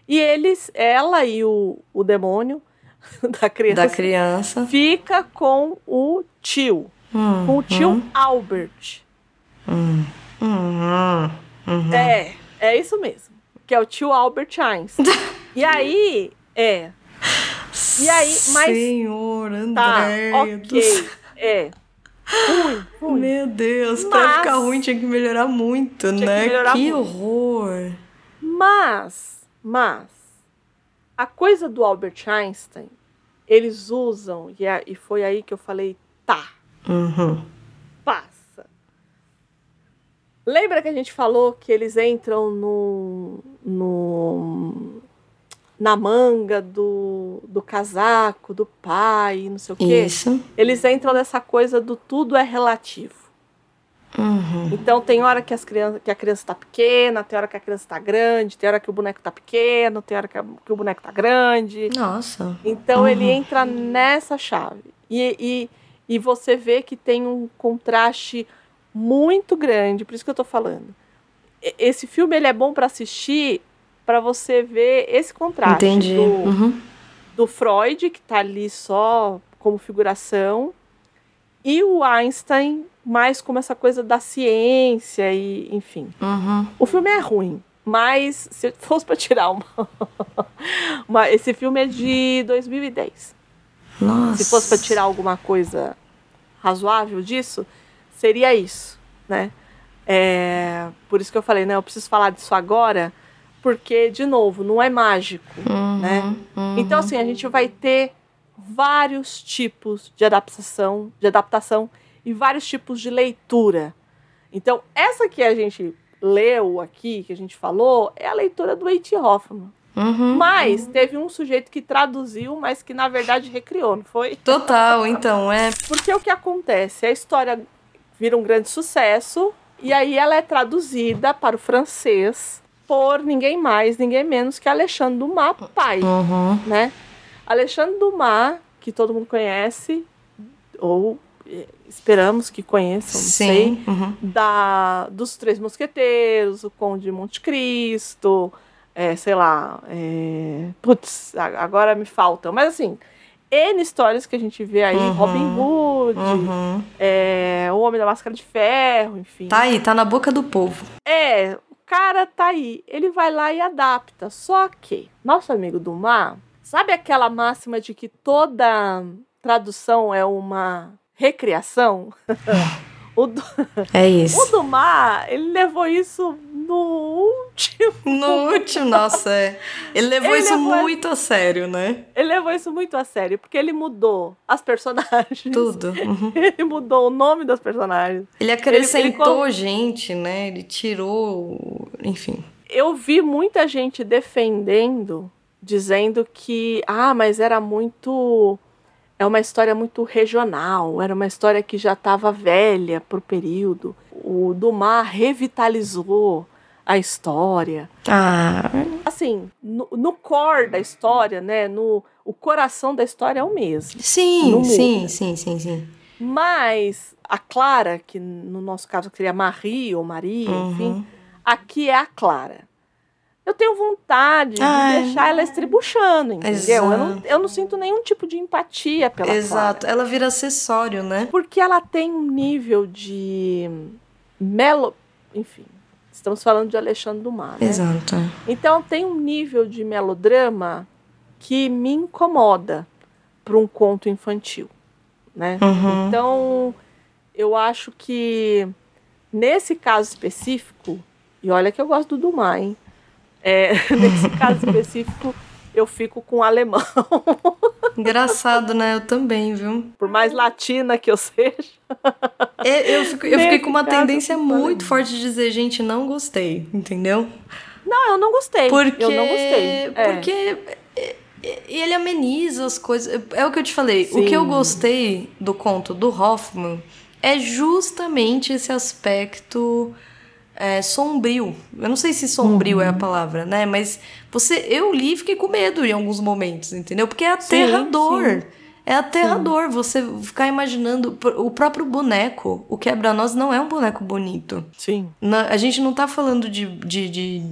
B: E eles, ela e o, o demônio da criança,
A: da criança
B: fica com o tio,
A: hum,
B: com o tio
A: hum.
B: Albert.
A: Hum, hum, hum,
B: é, é isso mesmo. Que é o tio Albert Einstein. e aí, é, e aí, mas.
A: Senhor, André.
B: Tá, ok. É. Ruim, ruim.
A: Meu Deus, mas... pra ficar ruim tinha que melhorar muito,
B: tinha
A: né?
B: Que, melhorar
A: que
B: muito.
A: horror.
B: Mas, mas, a coisa do Albert Einstein, eles usam, e, é, e foi aí que eu falei, tá.
A: Uhum.
B: Passa. Lembra que a gente falou que eles entram no, no na manga do, do casaco, do pai, não sei o quê?
A: Isso.
B: Eles entram nessa coisa do tudo é relativo.
A: Uhum.
B: Então tem hora que, as crianças, que a criança tá pequena, tem hora que a criança tá grande, tem hora que o boneco tá pequeno, tem hora que, a- que o boneco tá grande.
A: Nossa.
B: Então
A: Uhum.
B: ele entra nessa chave. E, e, e você vê que tem um contraste muito grande, por isso que eu tô falando. Esse filme ele é bom para assistir para você ver esse contraste
A: Entendi.
B: do,
A: Uhum.
B: do Freud, que tá ali só como figuração, e o Einstein mais como essa coisa da ciência e, enfim.
A: Uhum.
B: O filme é ruim, mas se fosse para tirar uma, uma- esse filme é de 2010.
A: Nossa.
B: Se fosse para tirar alguma coisa razoável disso, seria isso, né? É, por isso que eu falei, né? Eu preciso falar disso agora, porque de novo, não é mágico.
A: Uhum.
B: né?
A: Uhum.
B: Então, assim, a gente vai ter vários tipos de adaptação, de adaptação e vários tipos de leitura. Então, essa que a gente leu aqui, que a gente falou, é a leitura do H.T. Hoffman.
A: Uhum.
B: Mas teve um sujeito que traduziu, mas que na verdade recriou, não foi?
A: Total, então, é.
B: Porque o que acontece? A história vira um grande sucesso e aí ela é traduzida para o francês por ninguém mais, ninguém menos que Alexandre Dumas pai
A: Uhum.
B: né? Alexandre Dumas, que todo mundo conhece, ou eh, esperamos que conheçam, não sei,
A: Sim. Uhum.
B: da, dos Três Mosqueteiros, o Conde de Monte Cristo, é, sei lá, é, putz, agora me faltam, mas assim, N histórias que a gente vê aí,
A: Uhum.
B: Robin Hood,
A: Uhum.
B: é, O Homem da Máscara de Ferro, enfim.
A: Tá aí, tá na boca do povo.
B: É, o cara tá aí, ele vai lá e adapta. Só que, nosso amigo Dumas, sabe aquela máxima de que toda tradução é uma recriação? o, Du-
A: É
B: o
A: isso.
B: Dumas, ele levou isso no último.
A: No último, nossa, é. Ele levou
B: Ele
A: isso
B: levou-
A: muito a sério, né?
B: Ele levou isso muito a sério, porque ele mudou as personagens.
A: Tudo. Uhum.
B: Ele mudou o nome das personagens.
A: Ele acrescentou
B: colo-
A: gente, né? Ele tirou. Enfim.
B: eu vi muita gente defendendo, dizendo que, ah, mas era muito. É uma história muito regional, era uma história que já estava velha pro período. O Dumas revitalizou a história.
A: Ah,
B: Assim, no, no core da história, né? No, o coração da história é o mesmo.
A: sim, sim, sim, sim, sim.
B: Mas a Clara, que no nosso caso seria Marie ou Maria, enfim,
A: Uhum.
B: aqui é a Clara. Eu tenho vontade
A: Ai.
B: de deixar ela estribuchando, entendeu? Eu não,
A: Exato.
B: eu não sinto nenhum tipo de empatia pela
A: Exato.
B: Clara.
A: Ela vira acessório, né?
B: Porque ela tem um nível de melo... Enfim, estamos falando de Alexandre Dumas, né?
A: Exato.
B: Então tem um nível de melodrama que me incomoda para um conto infantil, né?
A: Uhum.
B: Então, eu acho que nesse caso específico, e olha que eu gosto do Dumas, hein? É, nesse caso específico, eu fico com o alemão.
A: Engraçado, né? Eu também, viu?
B: Por mais latina que eu seja.
A: É, Eu, fico- eu fiquei com uma tendência muito forte de dizer, gente, não gostei, entendeu?
B: Não, eu não gostei.
A: Porque,
B: Eu não gostei. É.
A: porque é, é, ele ameniza as coisas. É o que eu te falei. O que eu
B: Sim.
A: gostei do conto do Hoffman é justamente esse aspecto é, sombrio. Eu não sei se sombrio
B: Uhum.
A: é a palavra, né? Mas você, eu li e fiquei com medo em alguns momentos, entendeu? Porque é aterrador.
B: sim.
A: É aterrador você ficar imaginando o próprio boneco. O quebra-nós não é um boneco bonito.
B: Sim.
A: Na- a gente não tá falando de. de, de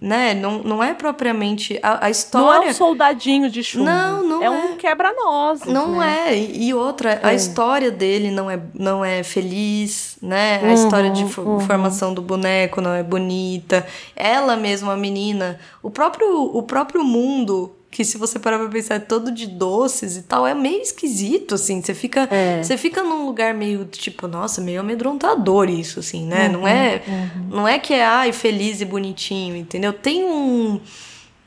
A: né? Não, não é propriamente. A, a
B: Não é
A: história.
B: um soldadinho de chumbo.
A: Não, não
B: é.
A: é.
B: um quebra-nozes.
A: Não
B: né?
A: é. E e outra, a
B: É.
A: história dele não é, não é feliz, né? A
B: Uhum,
A: história de fo-
B: uhum.
A: formação do boneco não é bonita. Ela mesma, a menina. O próprio, o próprio mundo, que se você parar pra pensar, é todo de doces e tal, é meio esquisito, assim. Você fica.
B: É.
A: Você fica num lugar meio, tipo, nossa, meio amedrontador isso, assim, né? não é
B: Uhum.
A: não é que é, ai, feliz e bonitinho, entendeu? Tem um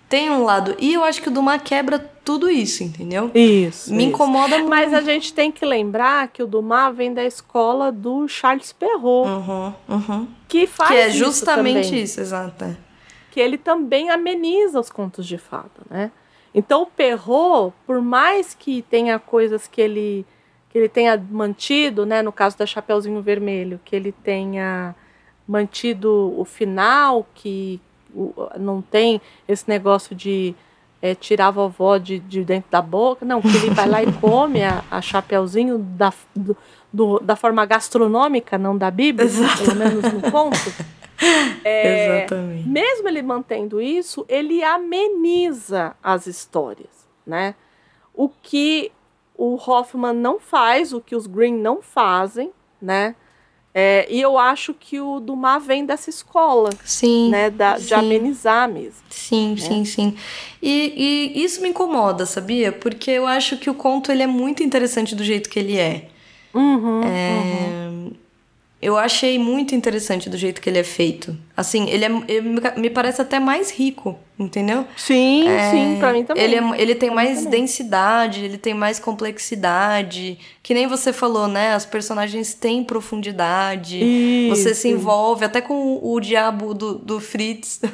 A: tem um lado. E eu acho que o Dumas quebra tudo isso, entendeu?
B: Isso.
A: Me
B: isso.
A: incomoda muito.
B: Mas a gente tem que lembrar que o Dumas vem da escola do Charles Perrault.
A: Uhum, uhum.
B: que faz
A: Que é
B: isso
A: justamente
B: também.
A: isso, exato. é.
B: que ele também ameniza os contos de fada, né? Então o Perrault, por mais que tenha coisas que ele que ele tenha mantido, né, no caso da Chapeuzinho Vermelho, que ele tenha mantido o final, que não tem esse negócio de é, tirar a vovó de, de dentro da boca, não, que ele vai lá e come a, a Chapeuzinho da, do- da forma gastronômica, não da Bíblia,
A: Exato.
B: pelo menos no conto. É,
A: Exatamente.
B: mesmo ele mantendo isso, ele ameniza as histórias, né? O que o Hoffman não faz, o que os Green não fazem, né? É, e eu acho que o Dumas vem dessa escola,
A: Sim.
B: né? Da, de
A: sim.
B: amenizar mesmo.
A: Sim, sim, sim. E, e isso me incomoda, sabia? Porque eu acho que o conto ele é muito interessante do jeito que ele é.
B: Uhum,
A: É, Eu achei muito interessante do jeito que ele é feito. Assim, ele, é, ele me- parece até mais rico, entendeu?
B: Sim,
A: É,
B: sim, pra mim também.
A: Ele, é- ele tem
B: Pra
A: mais densidade, ele tem mais complexidade. Que nem você falou, né? As personagens têm profundidade. Você se
B: Isso.
A: envolve até com o, diabo do, do Fritz.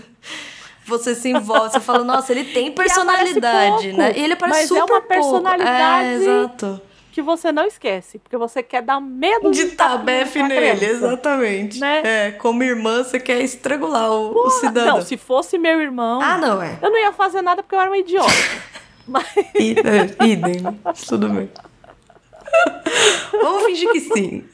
A: Você se envolve, você fala, nossa, ele tem personalidade,
B: pouco,
A: né? E ele aparece
B: mas é
A: super
B: uma
A: pouco.
B: personalidade
A: É, exato.
B: Que você não esquece, porque você quer dar medo
A: De tabefe
B: na
A: nele,
B: criança.
A: exatamente.
B: Né?
A: É, como irmã, você quer estrangular o, o cidadão.
B: Não, se fosse meu irmão,
A: Ah, não, é.
B: eu não ia fazer nada porque eu era uma idiota. Mas
A: é, Idem, né? tudo bem. Vamos fingir que sim.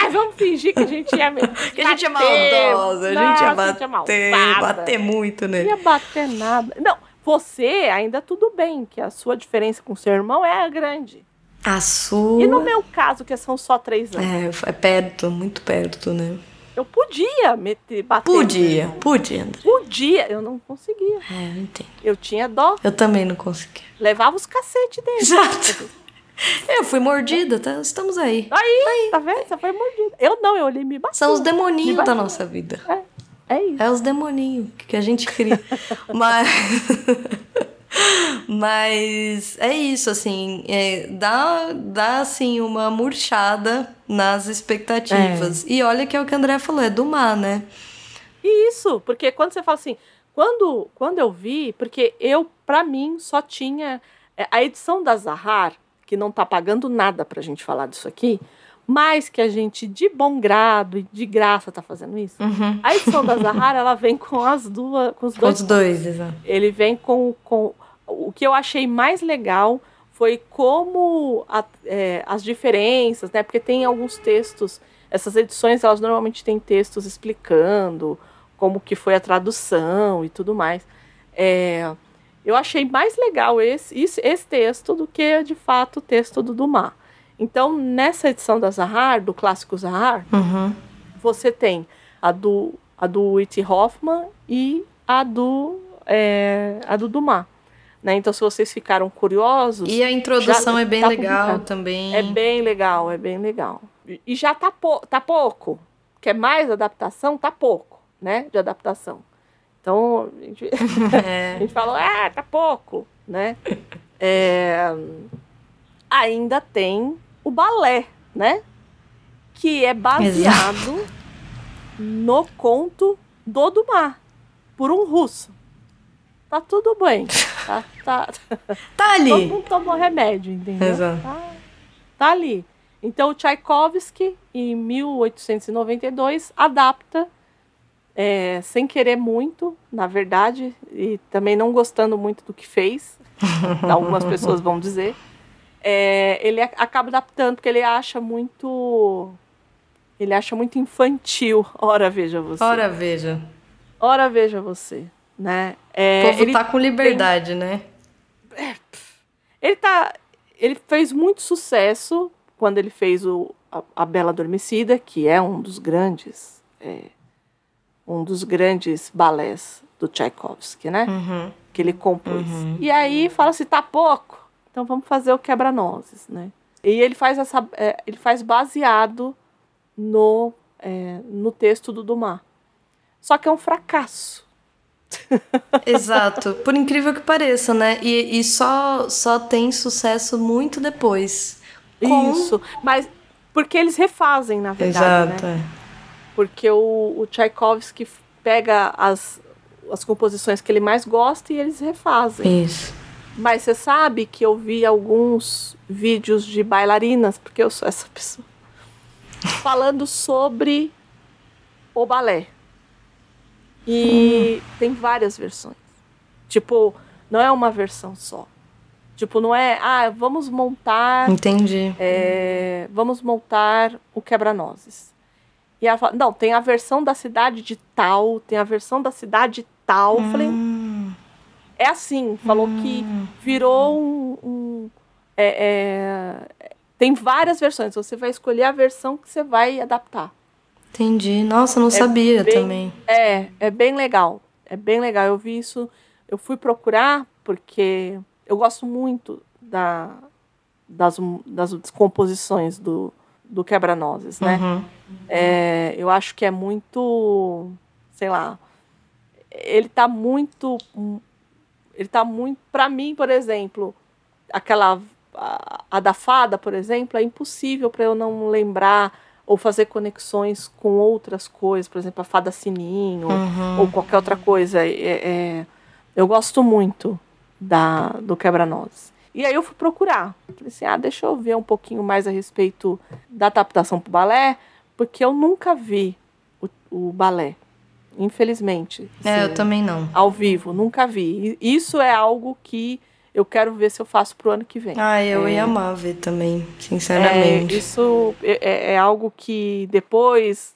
B: ai, vamos fingir que a gente ia.
A: Que a gente é maldosa, a gente ia bater,
B: malvada.
A: bater muito
B: Não
A: nele.
B: ia bater nada. Não, você ainda tudo bem, que a sua diferença com seu irmão é grande.
A: A sua.
B: E no meu caso, que são só três anos,
A: É, é perto, muito perto, né?
B: eu podia meter, bater.
A: Podia, podia, André.
B: Podia, eu não conseguia.
A: É, eu entendo.
B: Eu tinha dó,
A: Eu também não consegui.
B: levava os cacete dele.
A: Exato. Eu fui mordida, tá? Estamos aí.
B: Aí, tá vendo? Você foi mordida. Eu não, eu olhei me bati.
A: São os demoninhos da nossa vida.
B: É isso.
A: É os demoninhos que a gente cria. Mas. Mas é isso, assim. é, dá, dá, assim, uma murchada nas expectativas. E olha que é o que o André falou, é do mar, né?
B: Isso, porque quando você fala assim, quando, quando eu vi, porque eu, pra mim, só tinha é, a edição da Zahar, que não tá pagando nada pra gente falar disso aqui, mas que a gente, de bom grado e de graça, tá fazendo isso.
A: Uhum.
B: A edição da Zahar, ela vem com as duas, com os
A: Com
B: dois
A: os dois, exato.
B: ele vem com, com. O que eu achei mais legal foi como a- é, as diferenças, né? Porque tem alguns textos, essas edições, elas normalmente têm textos explicando como que foi a tradução e tudo mais. É, eu achei mais legal esse, esse, esse texto do que, de fato, o texto do Dumas. Então, nessa edição da Zahar, do clássico Zahar,
A: Uhum.
B: você tem a do, a do Whitney Hoffman e a do, é, a do Dumas. Né? Então, se vocês ficaram curiosos,
A: E a introdução
B: Já
A: é bem
B: tá
A: legal
B: publicado.
A: também.
B: é bem legal, é bem legal. E- E já tá, pou- tá pouco. Quer mais adaptação? Tá pouco, né? De adaptação. Então, a gente, a
A: É.
B: gente falou, ah, tá pouco, né? É, ainda tem o balé, né? Que é baseado no conto do Dumas, por um russo. Tá tudo bem. Tá, tá,
A: Tá
B: todo
A: ali.
B: mundo tomou remédio, entendeu?
A: Exato.
B: Tá, tá ali. Então, o Tchaikovsky, em 1892, adapta, é, sem querer muito, na verdade, e também não gostando muito do que fez, algumas pessoas vão dizer. É, ele acaba adaptando porque ele acha muito. Ele acha muito infantil. Ora, veja você.
A: Ora, veja.
B: Ora, veja você. Né?
A: O
B: É,
A: povo
B: ele
A: tá com liberdade, né?
B: Ele tá. Ele fez muito sucesso quando ele fez o, a, a Bela Adormecida, que é um dos grandes. é, um dos grandes balés do Tchaikovsky, né?
A: Uhum.
B: Que ele compôs. E aí fala assim: tá pouco, então vamos fazer o quebra-nozes, né? E ele faz essa. é, ele faz baseado no, é, no texto do Dumas. Só que é um fracasso.
A: Exato. Por incrível que pareça, né? E, e só, só tem sucesso muito depois. Com-
B: Isso. Mas porque eles refazem, na verdade. né?
A: Exato. é.
B: Porque o, o Tchaikovsky pega as, as composições que ele mais gosta e eles refazem.
A: Isso.
B: Mas você sabe que eu vi alguns vídeos de bailarinas, porque eu sou essa pessoa, falando sobre o balé. E hum. tem várias versões. Tipo, não é uma versão só. Tipo, não é, ah, vamos montar.
A: Entendi.
B: É, vamos montar o quebra-nozes. E ela fala, não, tem a versão da cidade de tal, tem a versão da cidade tal. Hum. Falei, é assim, falou hum. que virou um. um é, é, tem várias versões, você vai escolher a versão que você vai adaptar.
A: Entendi. Nossa, não é sabia
B: bem,
A: também.
B: É, é bem legal. É bem legal. Eu vi isso, eu fui procurar porque eu gosto muito da, das, das composições do, do Quebra-Nozes, né? Uhum. É, eu acho que é muito, sei lá, ele tá muito ele tá muito. Para mim, por exemplo, aquela. A, a, da fada, por exemplo, é impossível para eu não lembrar ou fazer conexões com outras coisas, por exemplo, a fada sininho uhum. ou qualquer outra coisa. É, é, eu gosto muito da, do quebra-nozes. E aí eu fui procurar. Falei assim, ah, deixa eu ver um pouquinho mais a respeito da adaptação para o balé, porque eu nunca vi o, o balé infelizmente.
A: É, assim, eu também não.
B: Ao vivo, nunca vi. Isso é algo que eu quero ver se eu faço pro ano que vem.
A: Ah, eu é, ia amar ver também, sinceramente.
B: É, isso é, é, é, algo que depois,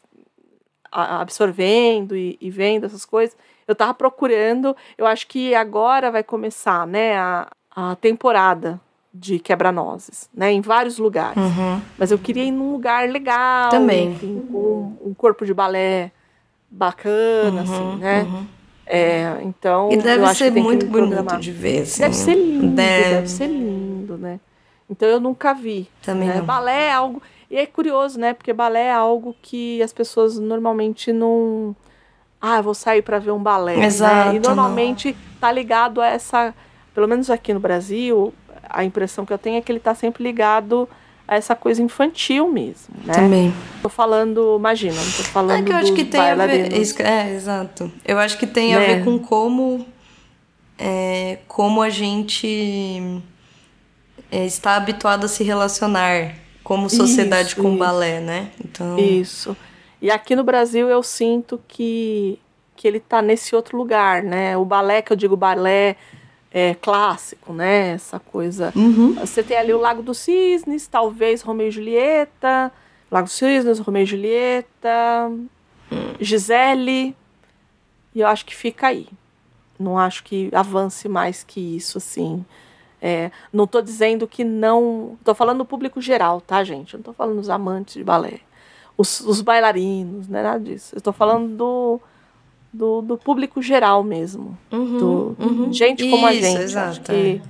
B: absorvendo e, e, vendo essas coisas, eu tava procurando. Eu acho que agora vai começar, né, a, a temporada de quebra-nozes, né, em vários lugares. Uhum. Mas eu queria ir num lugar legal,
A: também,
B: enfim, com um corpo de balé bacana, assim, uhum, assim, né? Uhum. É, então,
A: e deve ser muito bonito de ver, assim.
B: Deve ser lindo, deve. deve. ser lindo, né? Então eu nunca vi.
A: Também
B: né?
A: não.
B: Balé é algo... E é curioso, né? Porque balé é algo que as pessoas normalmente não... Ah, vou sair para ver um balé.
A: Exato.
B: Né? E normalmente não. tá ligado a essa... Pelo menos aqui no Brasil, a impressão que eu tenho é que ele tá sempre ligado a essa coisa infantil mesmo, né?
A: Também.
B: Tô falando, imagina, não tô falando
A: é que eu acho que tem a ver, é, exato. Eu acho que tem né? a ver com como é, como a gente é, está habituado a se relacionar como sociedade isso, com isso. balé, né?
B: Então Isso. E aqui no Brasil eu sinto que que ele tá nesse outro lugar, né? O balé que eu digo balé é, clássico, né? Essa coisa.
A: Uhum.
B: Você tem ali o Lago dos Cisnes, talvez Romeu e Julieta, Lago dos Cisnes, Romeu e Julieta, Gisele. E eu acho que fica aí. Não acho que avance mais que isso, assim. É, não estou dizendo que não. Estou falando do público geral, tá, gente? Eu não estou falando dos amantes de balé. Os, os bailarinos, não é nada disso. Estou falando do do, do público geral mesmo.
A: Uhum,
B: do,
A: uhum.
B: Gente como
A: Isso,
B: a gente.
A: Exato,
B: acho, que,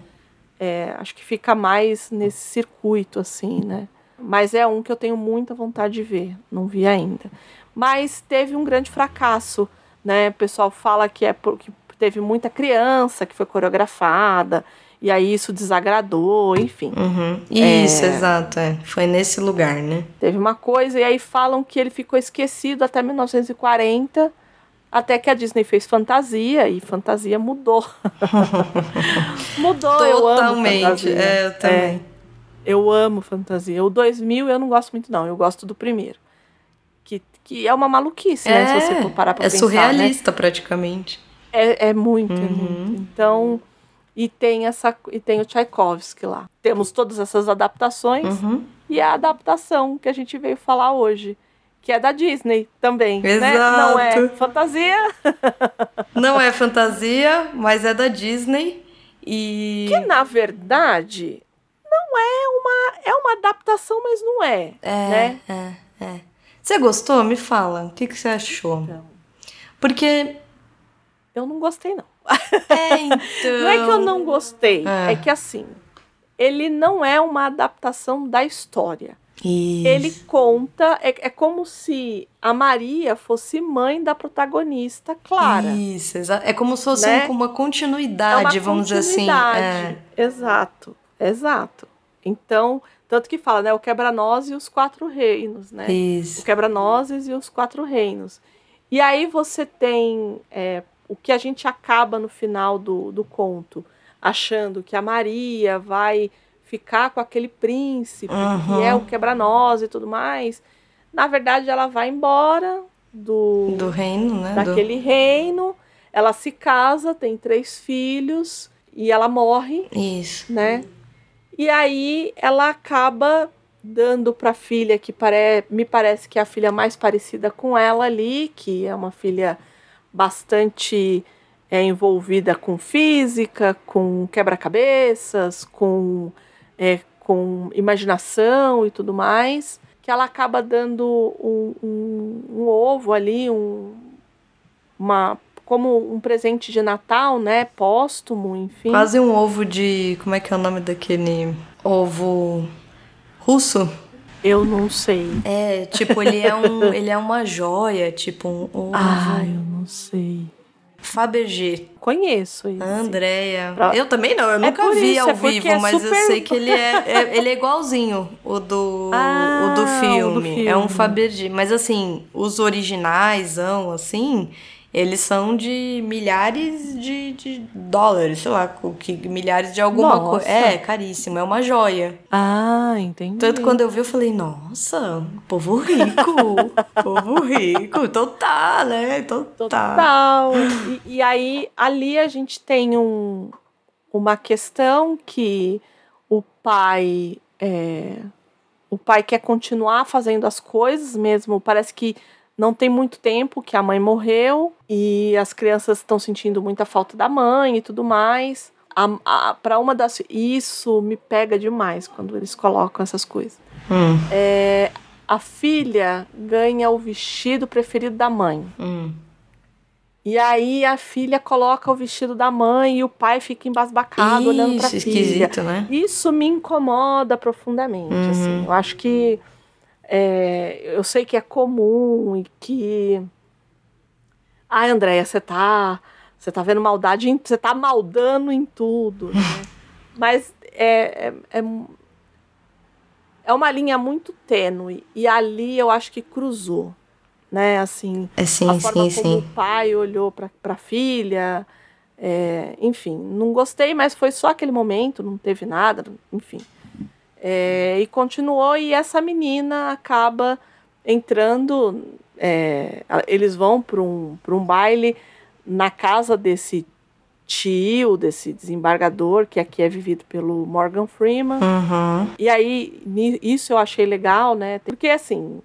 B: é, acho que fica mais nesse circuito, assim, né? Mas é um que eu tenho muita vontade de ver. Não vi ainda. Mas teve um grande fracasso, né? O pessoal fala que é porque teve muita criança que foi coreografada. E aí isso desagradou, enfim.
A: Uhum. Isso, é, exato. É. Foi nesse lugar, né?
B: Teve uma coisa, e aí falam que ele ficou esquecido até 1940 até que a Disney fez fantasia e fantasia mudou. mudou, Totalmente. eu amo fantasia.
A: É, eu também. É,
B: eu amo fantasia. O 2000 eu não gosto muito, não. Eu gosto do primeiro. Que, que é uma maluquice, é, né? Se você for parar pra
A: é
B: pensar.
A: É surrealista, né? praticamente.
B: É, é muito, uhum. é muito. Então. E tem, essa, e tem o Tchaikovsky lá. Temos todas essas adaptações
A: uhum.
B: e a adaptação que a gente veio falar hoje que é da Disney também.
A: Exato.
B: Né? Não é fantasia.
A: Não é fantasia, mas é da Disney. E.
B: Que na verdade não é uma. É uma adaptação, mas não é.
A: É,
B: né?
A: é, é. Você gostou? Me fala. O que, que você achou? Então, Porque.
B: Eu não gostei, não.
A: É, então...
B: não é que eu não gostei, é. é que assim, ele não é uma adaptação da história.
A: Isso.
B: Ele conta, é, é como se a Maria fosse mãe da protagonista Clara.
A: Isso, é como se fosse né? uma continuidade, é uma vamos
B: continuidade.
A: dizer assim.
B: É. Exato, exato. Então, Tanto que fala, né? O quebra-nós e os quatro reinos, né?
A: Isso.
B: O quebra-nozes e os quatro reinos. E aí você tem é, o que a gente acaba no final do, do conto, achando que a Maria vai ficar com aquele príncipe,
A: Uhum.
B: que é o quebra-nós e tudo mais. Na verdade, ela vai embora do,
A: Do reino, né? Do-
B: daquele reino, ela se casa, tem três filhos e ela morre,
A: Isso.
B: né? E aí ela acaba dando para a filha que pare... me parece que é a filha mais parecida com ela ali, que é uma filha bastante é, envolvida com física, com quebra-cabeças, com, é, com imaginação e tudo mais, que ela acaba dando um, um- um ovo ali, um, uma como um presente de Natal, né? Póstumo, enfim.
A: Quase um ovo de. Como é que é o nome daquele ovo russo?
B: Eu não sei.
A: É, tipo, ele é um. ele é uma joia, tipo um ovo.
B: Ah, eu não sei.
A: Fabergé.
B: Conheço isso.
A: Andréia. Eu também não, eu nunca
B: por
A: vi
B: isso,
A: ao
B: é
A: vivo,
B: é
A: mas eu
B: super-
A: sei que ele é, é- ele é igualzinho o do,
B: Ah,
A: o do
B: o do
A: filme. É um
B: filme.
A: Fabergé. Mas assim, os originais, assim, eles são de milhares de, de dólares, sei lá, que, milhares de alguma coisa. É, caríssimo, é uma joia.
B: Ah, entendi.
A: Tanto quando eu vi, eu falei, nossa, povo rico, povo rico, tá, né? Tá.
B: Total. E, e aí, ali a gente tem um, uma questão que o pai. é, o pai quer continuar fazendo as coisas mesmo. Parece que não tem muito tempo que a mãe morreu e as crianças estão sentindo muita falta da mãe e tudo mais. Para uma das. Isso me pega demais quando eles colocam essas coisas.
A: Hum,
B: É, a filha ganha o vestido preferido da mãe.
A: hum.
B: E aí a filha coloca o vestido da mãe e o pai fica embasbacado olhando pra
A: Isso,
B: filha.
A: esquisito, né?
B: Isso me incomoda profundamente.
A: Uhum.
B: assim. Eu acho que é, eu sei que é comum e que. Ai, Andréia, você tá. Você tá vendo maldade, em, você tá maldando em tudo. né? Mas é, é, é, é uma linha muito tênue. E ali eu acho que cruzou. Né, assim,
A: É sim,
B: a forma
A: sim,
B: como
A: sim.
B: o pai olhou para a filha. é, enfim, não gostei, mas foi só aquele momento, não teve nada, enfim. É, e continuou, e essa menina acaba entrando. é, eles vão para um, pra um baile na casa desse tio, desse desembargador, que aqui é vivido pelo Morgan Freeman.
A: Uhum.
B: E aí, isso eu achei legal, né? Porque assim,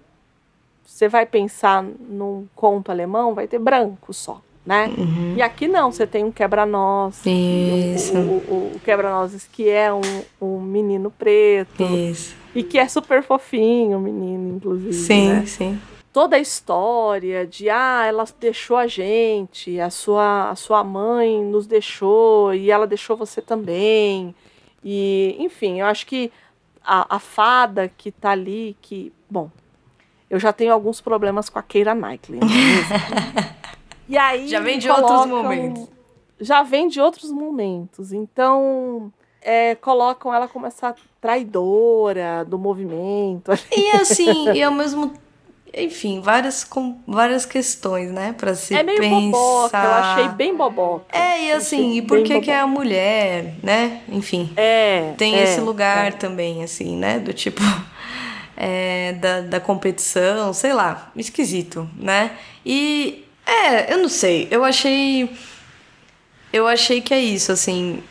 B: você vai pensar num conto alemão, vai ter branco só, né?
A: Uhum.
B: E aqui não, você tem um quebra-nós.
A: Isso.
B: O, o, o quebra-nozes que é um, um menino preto.
A: Isso.
B: E que é super fofinho, o menino, inclusive.
A: Sim,
B: né?
A: sim.
B: Toda a história de, ah, ela deixou a gente, a sua, a sua mãe nos deixou e ela deixou você também. E, enfim, eu acho que a, a fada que tá ali, que, bom, eu já tenho alguns problemas com a Keira Knightley. e aí
A: Já vem de outros
B: colocam-
A: momentos.
B: Já vem de outros momentos. Então, é, colocam ela como essa traidora do movimento.
A: E assim, e ao mesmo enfim, várias, com, várias questões, né, pra se
B: é meio
A: pensar.
B: boboca, eu achei bem boboca.
A: É, e assim, e por que que é a mulher, né? Enfim,
B: É.
A: tem
B: é,
A: esse lugar
B: é.
A: também, assim, né? Do tipo, é, da, da competição, sei lá, esquisito, né? E, é, eu não sei, eu achei. Eu achei que é isso, assim.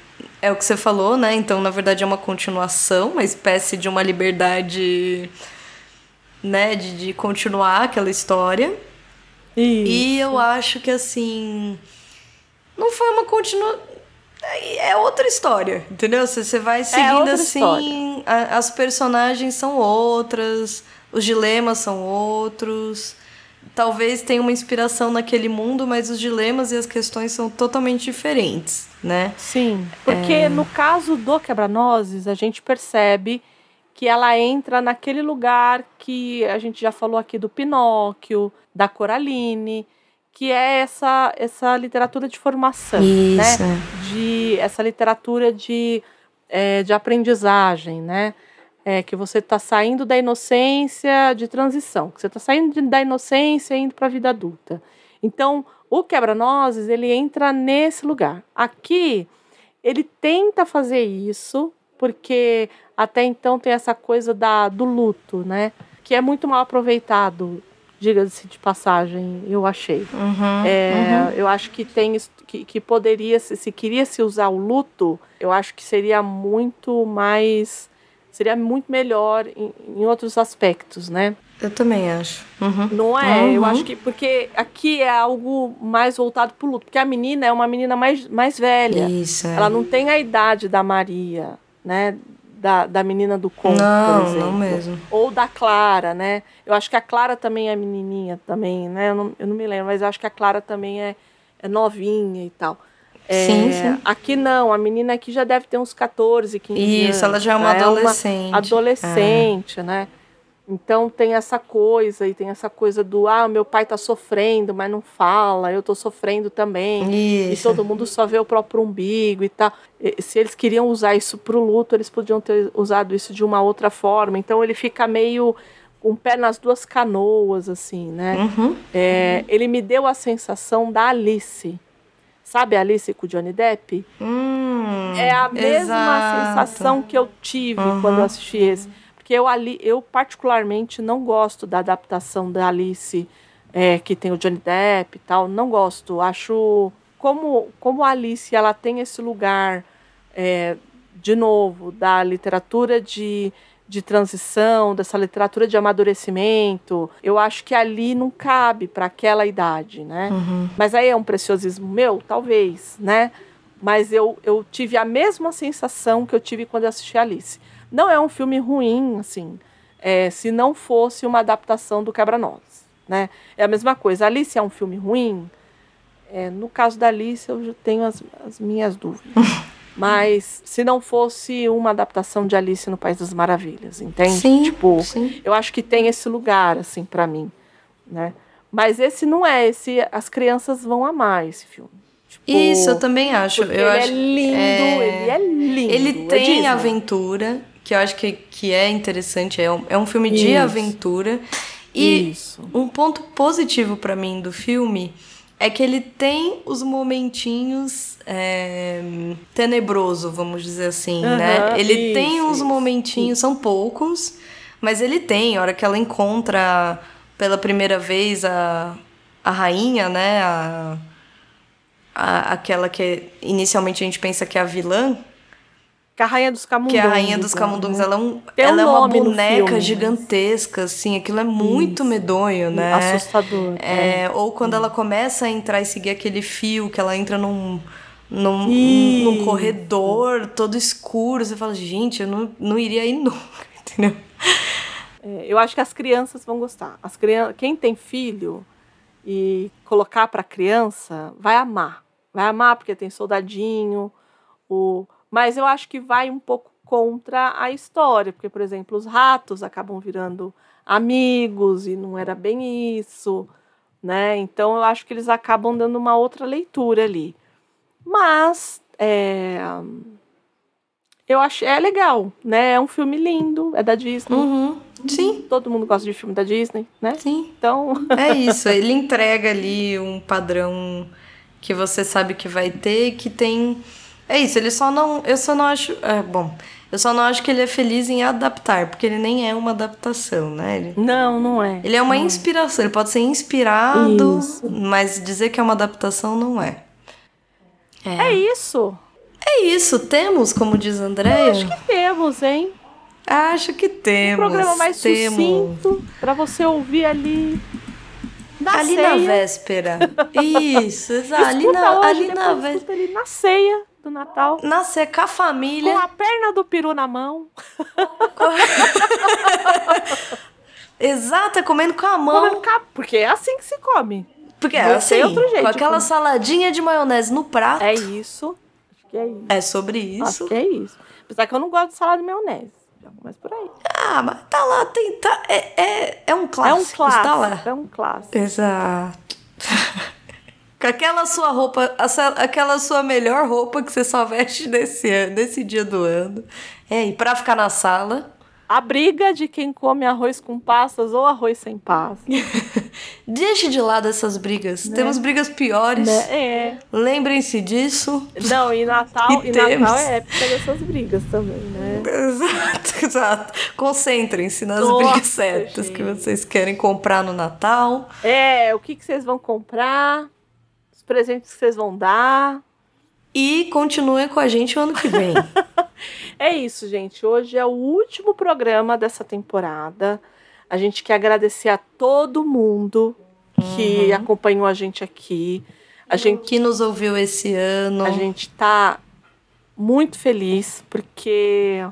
A: É o que você falou, né? Então, na verdade, é uma continuação, uma espécie de uma liberdade, né? De, de continuar aquela história. E eu acho que assim. Não foi uma continua. É outra história, entendeu? Você você vai seguindo
B: outra
A: assim. a- as personagens são outras, os dilemas são outros. Talvez tenha uma inspiração naquele mundo, mas os dilemas e as questões são totalmente diferentes, né?
B: Sim, porque
A: É.
B: no caso do quebra-nozes, a gente percebe que ela entra naquele lugar que a gente já falou aqui do Pinóquio, da Coraline, que é essa, essa literatura de formação, né?
A: Isso.
B: De, essa literatura de, é, de aprendizagem, né? É que você está saindo da inocência de transição, que você está saindo da inocência e indo para a vida adulta. Então, o quebra-nozes, ele entra nesse lugar. Aqui, ele tenta fazer isso, porque até então tem essa coisa da, do luto, né? Que é muito mal aproveitado, diga-se de passagem, eu achei.
A: Uhum,
B: É,
A: uhum.
B: Eu acho que tem que, que poderia, se, se queria se usar o luto, eu acho que seria muito mais. Seria muito melhor em, em outros aspectos, né?
A: Eu também acho. Uhum.
B: Não é? Eu
A: Uhum.
B: acho que. Porque aqui é algo mais voltado pro luto. Porque a menina é uma menina mais, mais velha.
A: Isso. é.
B: Ela não tem a idade da Maria, né? Da, da menina do conto, por
A: Não,
B: exemplo.
A: não mesmo.
B: Ou da Clara, né? Eu acho que a Clara também é menininha também, né? Eu não, eu não me lembro, mas eu acho que a Clara também é, é novinha e tal. É,
A: Sim, sim.
B: Aqui não, a menina aqui já deve ter uns 14, 15 anos.
A: Isso, ela já é uma
B: né?
A: adolescente.
B: adolescente, né? Então tem essa coisa e tem essa coisa do ah, meu pai tá sofrendo, mas não fala, eu tô sofrendo também. E
A: Isso.
B: todo mundo só vê o próprio umbigo e tal. E Se eles queriam usar isso pro luto, eles podiam ter usado isso de uma outra forma. Então ele fica meio com o pé nas duas canoas, assim, né?
A: Uhum.
B: É, ele me deu a sensação da Alice. Sabe a Alice com o Johnny Depp?
A: Hum,
B: É a mesma
A: exato.
B: sensação que eu tive
A: Uhum.
B: quando eu assisti esse. Porque eu, ali, eu particularmente não gosto da adaptação da Alice, é, que tem o Johnny Depp e tal. Não gosto. Acho como, como a Alice ela tem esse lugar, é, de novo, da literatura de, de transição, dessa literatura de amadurecimento. Eu acho que ali não cabe para aquela idade, né?
A: Uhum.
B: Mas aí é um preciosismo meu? Talvez, né? Mas eu, eu tive a mesma sensação que eu tive quando eu assisti Alice. Não é um filme ruim, assim, é, se não fosse uma adaptação do Quebra-Nozes, né? É a mesma coisa. Alice é um filme ruim? É, no caso da Alice, eu tenho as, as minhas dúvidas. Mas se não fosse uma adaptação de Alice no País das Maravilhas, entende?
A: Sim,
B: Tipo,
A: sim.
B: eu acho que tem esse lugar, assim, pra mim, né? Mas esse não é, esse as crianças vão amar esse filme. Tipo,
A: Isso, eu também acho. Eu
B: ele
A: acho
B: é lindo,
A: é-
B: ele é lindo.
A: Ele
B: é
A: tem
B: Disney.
A: aventura, que eu acho que, que é interessante. É um, é um filme de
B: Isso.
A: aventura. E
B: Isso.
A: um ponto positivo pra mim do filme é que ele tem os momentinhos é, tenebroso, vamos dizer assim, né?
B: Aham,
A: Ele tem
B: isso,
A: uns
B: isso,
A: momentinhos, são poucos, mas ele tem. A hora que ela encontra pela primeira vez a, a rainha, né? A, a- aquela que inicialmente a gente pensa que é a vilã,
B: Que é a Rainha dos Camundongos.
A: que é a rainha dos
B: né?
A: camundongos. Ela é, um,
B: um
A: ela é uma boneca gigantesca, assim. Aquilo é muito
B: Isso.
A: medonho, né?
B: Assustador.
A: É, ou quando ela começa a entrar e seguir aquele fio, que ela entra num, num, num corredor todo escuro, você fala, gente, eu não, não iria aí nunca, entendeu?
B: É, eu acho que as crianças vão gostar. As crian... Quem tem filho e colocar para criança vai amar. Vai amar porque tem soldadinho. O... Mas eu acho que vai um pouco contra a história. Porque, por exemplo, os ratos acabam virando amigos e não era bem isso. Né? Então eu acho que eles acabam dando uma outra leitura ali. Mas é, eu acho é legal, né? É um filme lindo, é da Disney.
A: Uhum. Sim,
B: Todo mundo gosta de filme da Disney, né?
A: sim.
B: Então,
A: É isso, ele entrega ali um padrão que você sabe que vai ter que tem. É isso, ele só não. Eu só não acho. É, bom, eu só não acho que ele é feliz em adaptar, porque ele nem é uma adaptação, né? Ele,
B: não, não é.
A: ele é uma inspiração, ele pode ser inspirado,
B: Isso.
A: mas dizer que é uma adaptação não é.
B: É isso.
A: É isso, temos, como diz Andréia?
B: Acho que temos, hein?
A: Acho que
B: Um
A: temos.
B: programa mais
A: temos.
B: sucinto pra você ouvir ali na
A: ali
B: ceia.
A: na véspera. Isso, exato. Ali na,
B: hoje,
A: ali na véspera.
B: ali na ceia do Natal.
A: Na seca a
B: Com
A: família.
B: a perna do peru na mão.
A: Exata, comendo com a mão.
B: comendo cap- Porque é assim que se come.
A: Porque é
B: Não
A: assim,
B: outro jeito
A: com aquela
B: comer.
A: saladinha de maionese no prato.
B: É isso. Acho que é isso.
A: É sobre isso.
B: Acho que é isso. Apesar que eu não gosto de salada de maionese. Já começa por aí.
A: Ah, mas tá lá, tem, tá, é, é, é um
B: É
A: clássico.
B: um clássico.
A: Tá lá.
B: É um clássico.
A: Exato. Com aquela sua roupa, essa- aquela sua melhor roupa que você só veste nesse, ano, nesse dia do ano. É, e pra ficar na sala.
B: a briga de quem come arroz com passas ou arroz sem passas.
A: Deixe de lado essas brigas. Né? Temos brigas piores. Né?
B: É.
A: Lembrem-se disso.
B: Não, e Natal, e, e Natal é época dessas brigas também, né?
A: Exato, exato. Concentrem-se nas Nossa, brigas certas gente. que vocês querem comprar no Natal.
B: É, o que, que vocês vão comprar, presentes que vocês vão dar.
A: E continuem com a gente o ano que vem.
B: é isso, gente. Hoje é o último programa dessa temporada. A gente quer agradecer a todo mundo que uhum. acompanhou a gente aqui. A gente
A: que nos ouviu esse ano.
B: A gente tá muito feliz porque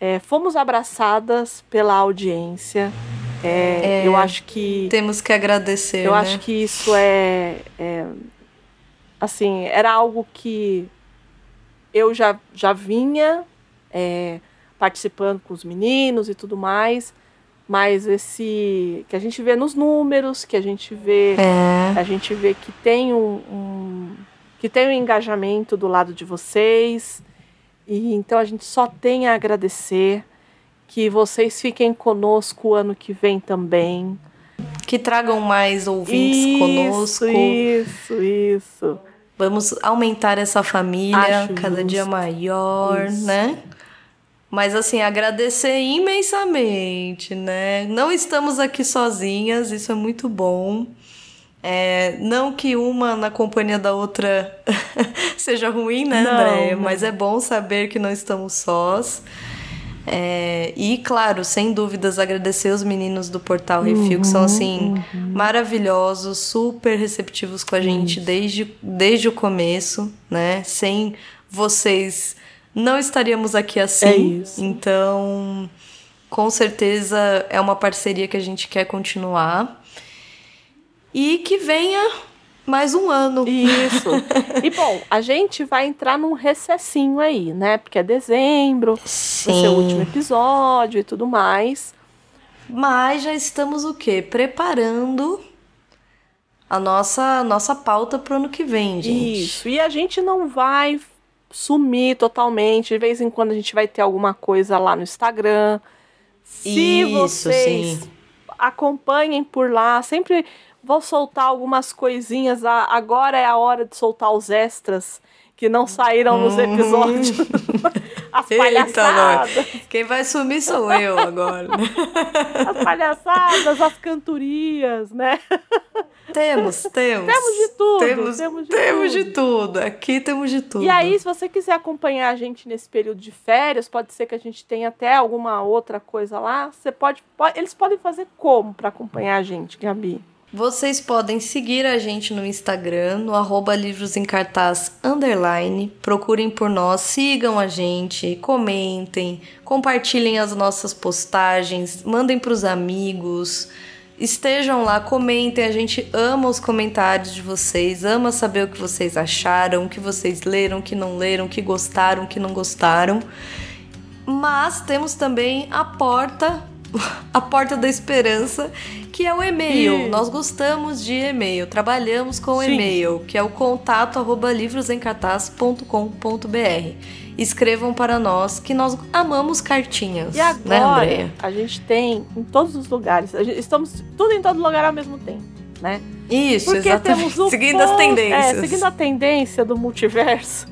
B: é, fomos abraçadas pela audiência. É, é, eu acho que
A: temos que agradecer.
B: Eu
A: né?
B: acho que isso é, é assim, era algo que eu já, já vinha é, participando com os meninos e tudo mais, mas esse que a gente vê nos números, que a gente vê, é. a gente vê que tem um, um, que tem um engajamento do lado de vocês, e então a gente só tem a agradecer que vocês fiquem conosco o ano que vem também.
A: Que tragam mais ouvintes
B: isso,
A: conosco.
B: Isso, isso.
A: Vamos aumentar essa família Acho cada justo. dia maior, Isso. né? Mas assim, agradecer imensamente, né? Não estamos aqui sozinhas, isso é muito bom. É, não que uma na companhia da outra seja ruim, né, André? Mas é bom saber que não estamos sós. É, e, claro, sem dúvidas, agradecer os meninos do Portal Refil, uhum, que são, assim, uhum. maravilhosos, super receptivos com a gente desde, desde o começo, né? Sem vocês, não estaríamos aqui assim. É. Então, com certeza, é uma parceria que a gente quer continuar. E que venha mais um ano.
B: Isso. e bom, a gente vai entrar num recessinho aí, né? Porque é dezembro, Sim. vai ser o último episódio e tudo mais.
A: Mas já estamos o quê? Preparando a nossa nossa pauta pro ano que vem, gente.
B: Isso. E a gente não vai sumir totalmente. De vez em quando a gente vai ter alguma coisa lá no Instagram. Se Isso, vocês sim. acompanhem por lá, sempre Vou soltar algumas coisinhas. Agora é a hora de soltar os extras que não saíram nos uhum. episódios. As palhaçadas. Eita,
A: Quem vai sumir sou eu agora.
B: As palhaçadas, as cantorias, né?
A: Temos, temos.
B: Temos de tudo.
A: Temos, temos, de, temos tudo. de tudo. Aqui temos de tudo.
B: E aí, se você quiser acompanhar a gente nesse período de férias, pode ser que a gente tenha até alguma outra coisa lá. Você pode, pode eles podem fazer como para acompanhar a gente, Gabi?
A: Vocês podem seguir a gente no Instagram, no arroba livros em cartaz underline. Procurem por nós, sigam a gente, comentem, compartilhem as nossas postagens, mandem para os amigos. Estejam lá, comentem. A gente ama os comentários de vocês, ama saber o que vocês acharam, o que vocês leram, o que não leram, o que gostaram, o que não gostaram. Mas temos também a porta a porta da esperança, que é o e-mail. E... Nós gostamos de e-mail, trabalhamos com e-mail, que é o contato arroba livrosemcartaz.com.br. Escrevam para nós, que nós amamos cartinhas.
B: E né, agora, né, a gente tem em todos os lugares, estamos tudo em todo lugar ao mesmo tempo, né?
A: Isso,
B: Porque
A: exatamente.
B: Temos o
A: seguindo post, as tendências.
B: É, seguindo a tendência do multiverso.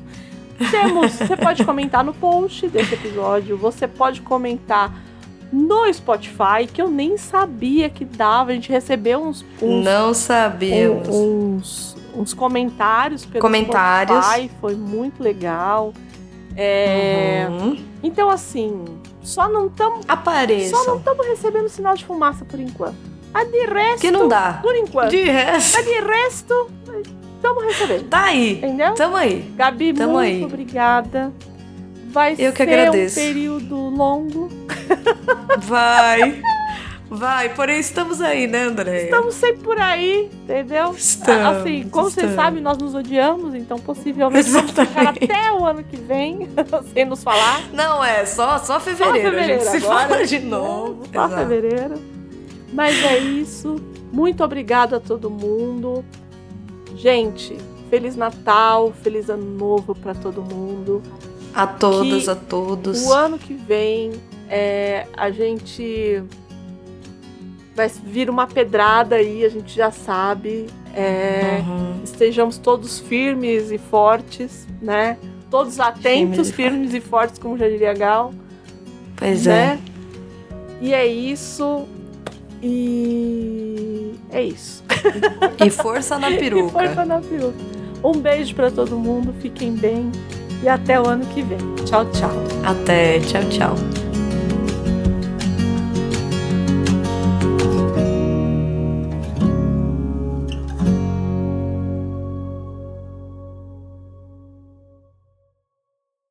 B: Temos, você pode comentar no post desse episódio, você pode comentar no Spotify, que eu nem sabia que dava. A gente recebeu uns. uns
A: Não sabíamos.
B: Uns, uns comentários pelo
A: comentários.
B: Spotify, foi muito legal. É, uhum. Então, assim, só não estamos.
A: Apareçam.
B: Só não estamos recebendo sinal de fumaça por enquanto. A de resto.
A: Que não dá.
B: Por enquanto.
A: De resto.
B: A de resto. Estamos recebendo.
A: Tá aí.
B: Entendeu?
A: Tamo aí.
B: Gabi,
A: Tamo
B: muito
A: aí.
B: obrigada. Vai
A: Eu
B: ser um período longo.
A: Vai. Vai, porém estamos aí, né, André?
B: Estamos sempre por aí, entendeu?
A: Estamos,
B: assim, como vocês sabem, nós nos odiamos, então possivelmente
A: Exatamente.
B: vamos ficar até o ano que vem sem nos falar.
A: Não, é só, só fevereiro.
B: Só fevereiro
A: a gente
B: agora,
A: se fala de novo.
B: Só
A: Exato.
B: fevereiro. Mas é isso. Muito obrigada a todo mundo. Gente, Feliz Natal, Feliz Ano Novo para todo mundo.
A: A todas, a todos.
B: O ano que vem É, a gente vai vir uma pedrada aí, a gente já sabe. É, uhum. Estejamos todos firmes e fortes, né? Todos atentos, firmes, e, fortes, como já diria Gal.
A: Pois né?
B: é. E é isso. E é isso.
A: E força na peruca.
B: E força na peruca. Um beijo para todo mundo, fiquem bem e até o ano que vem. Tchau, tchau.
A: Até, tchau, tchau.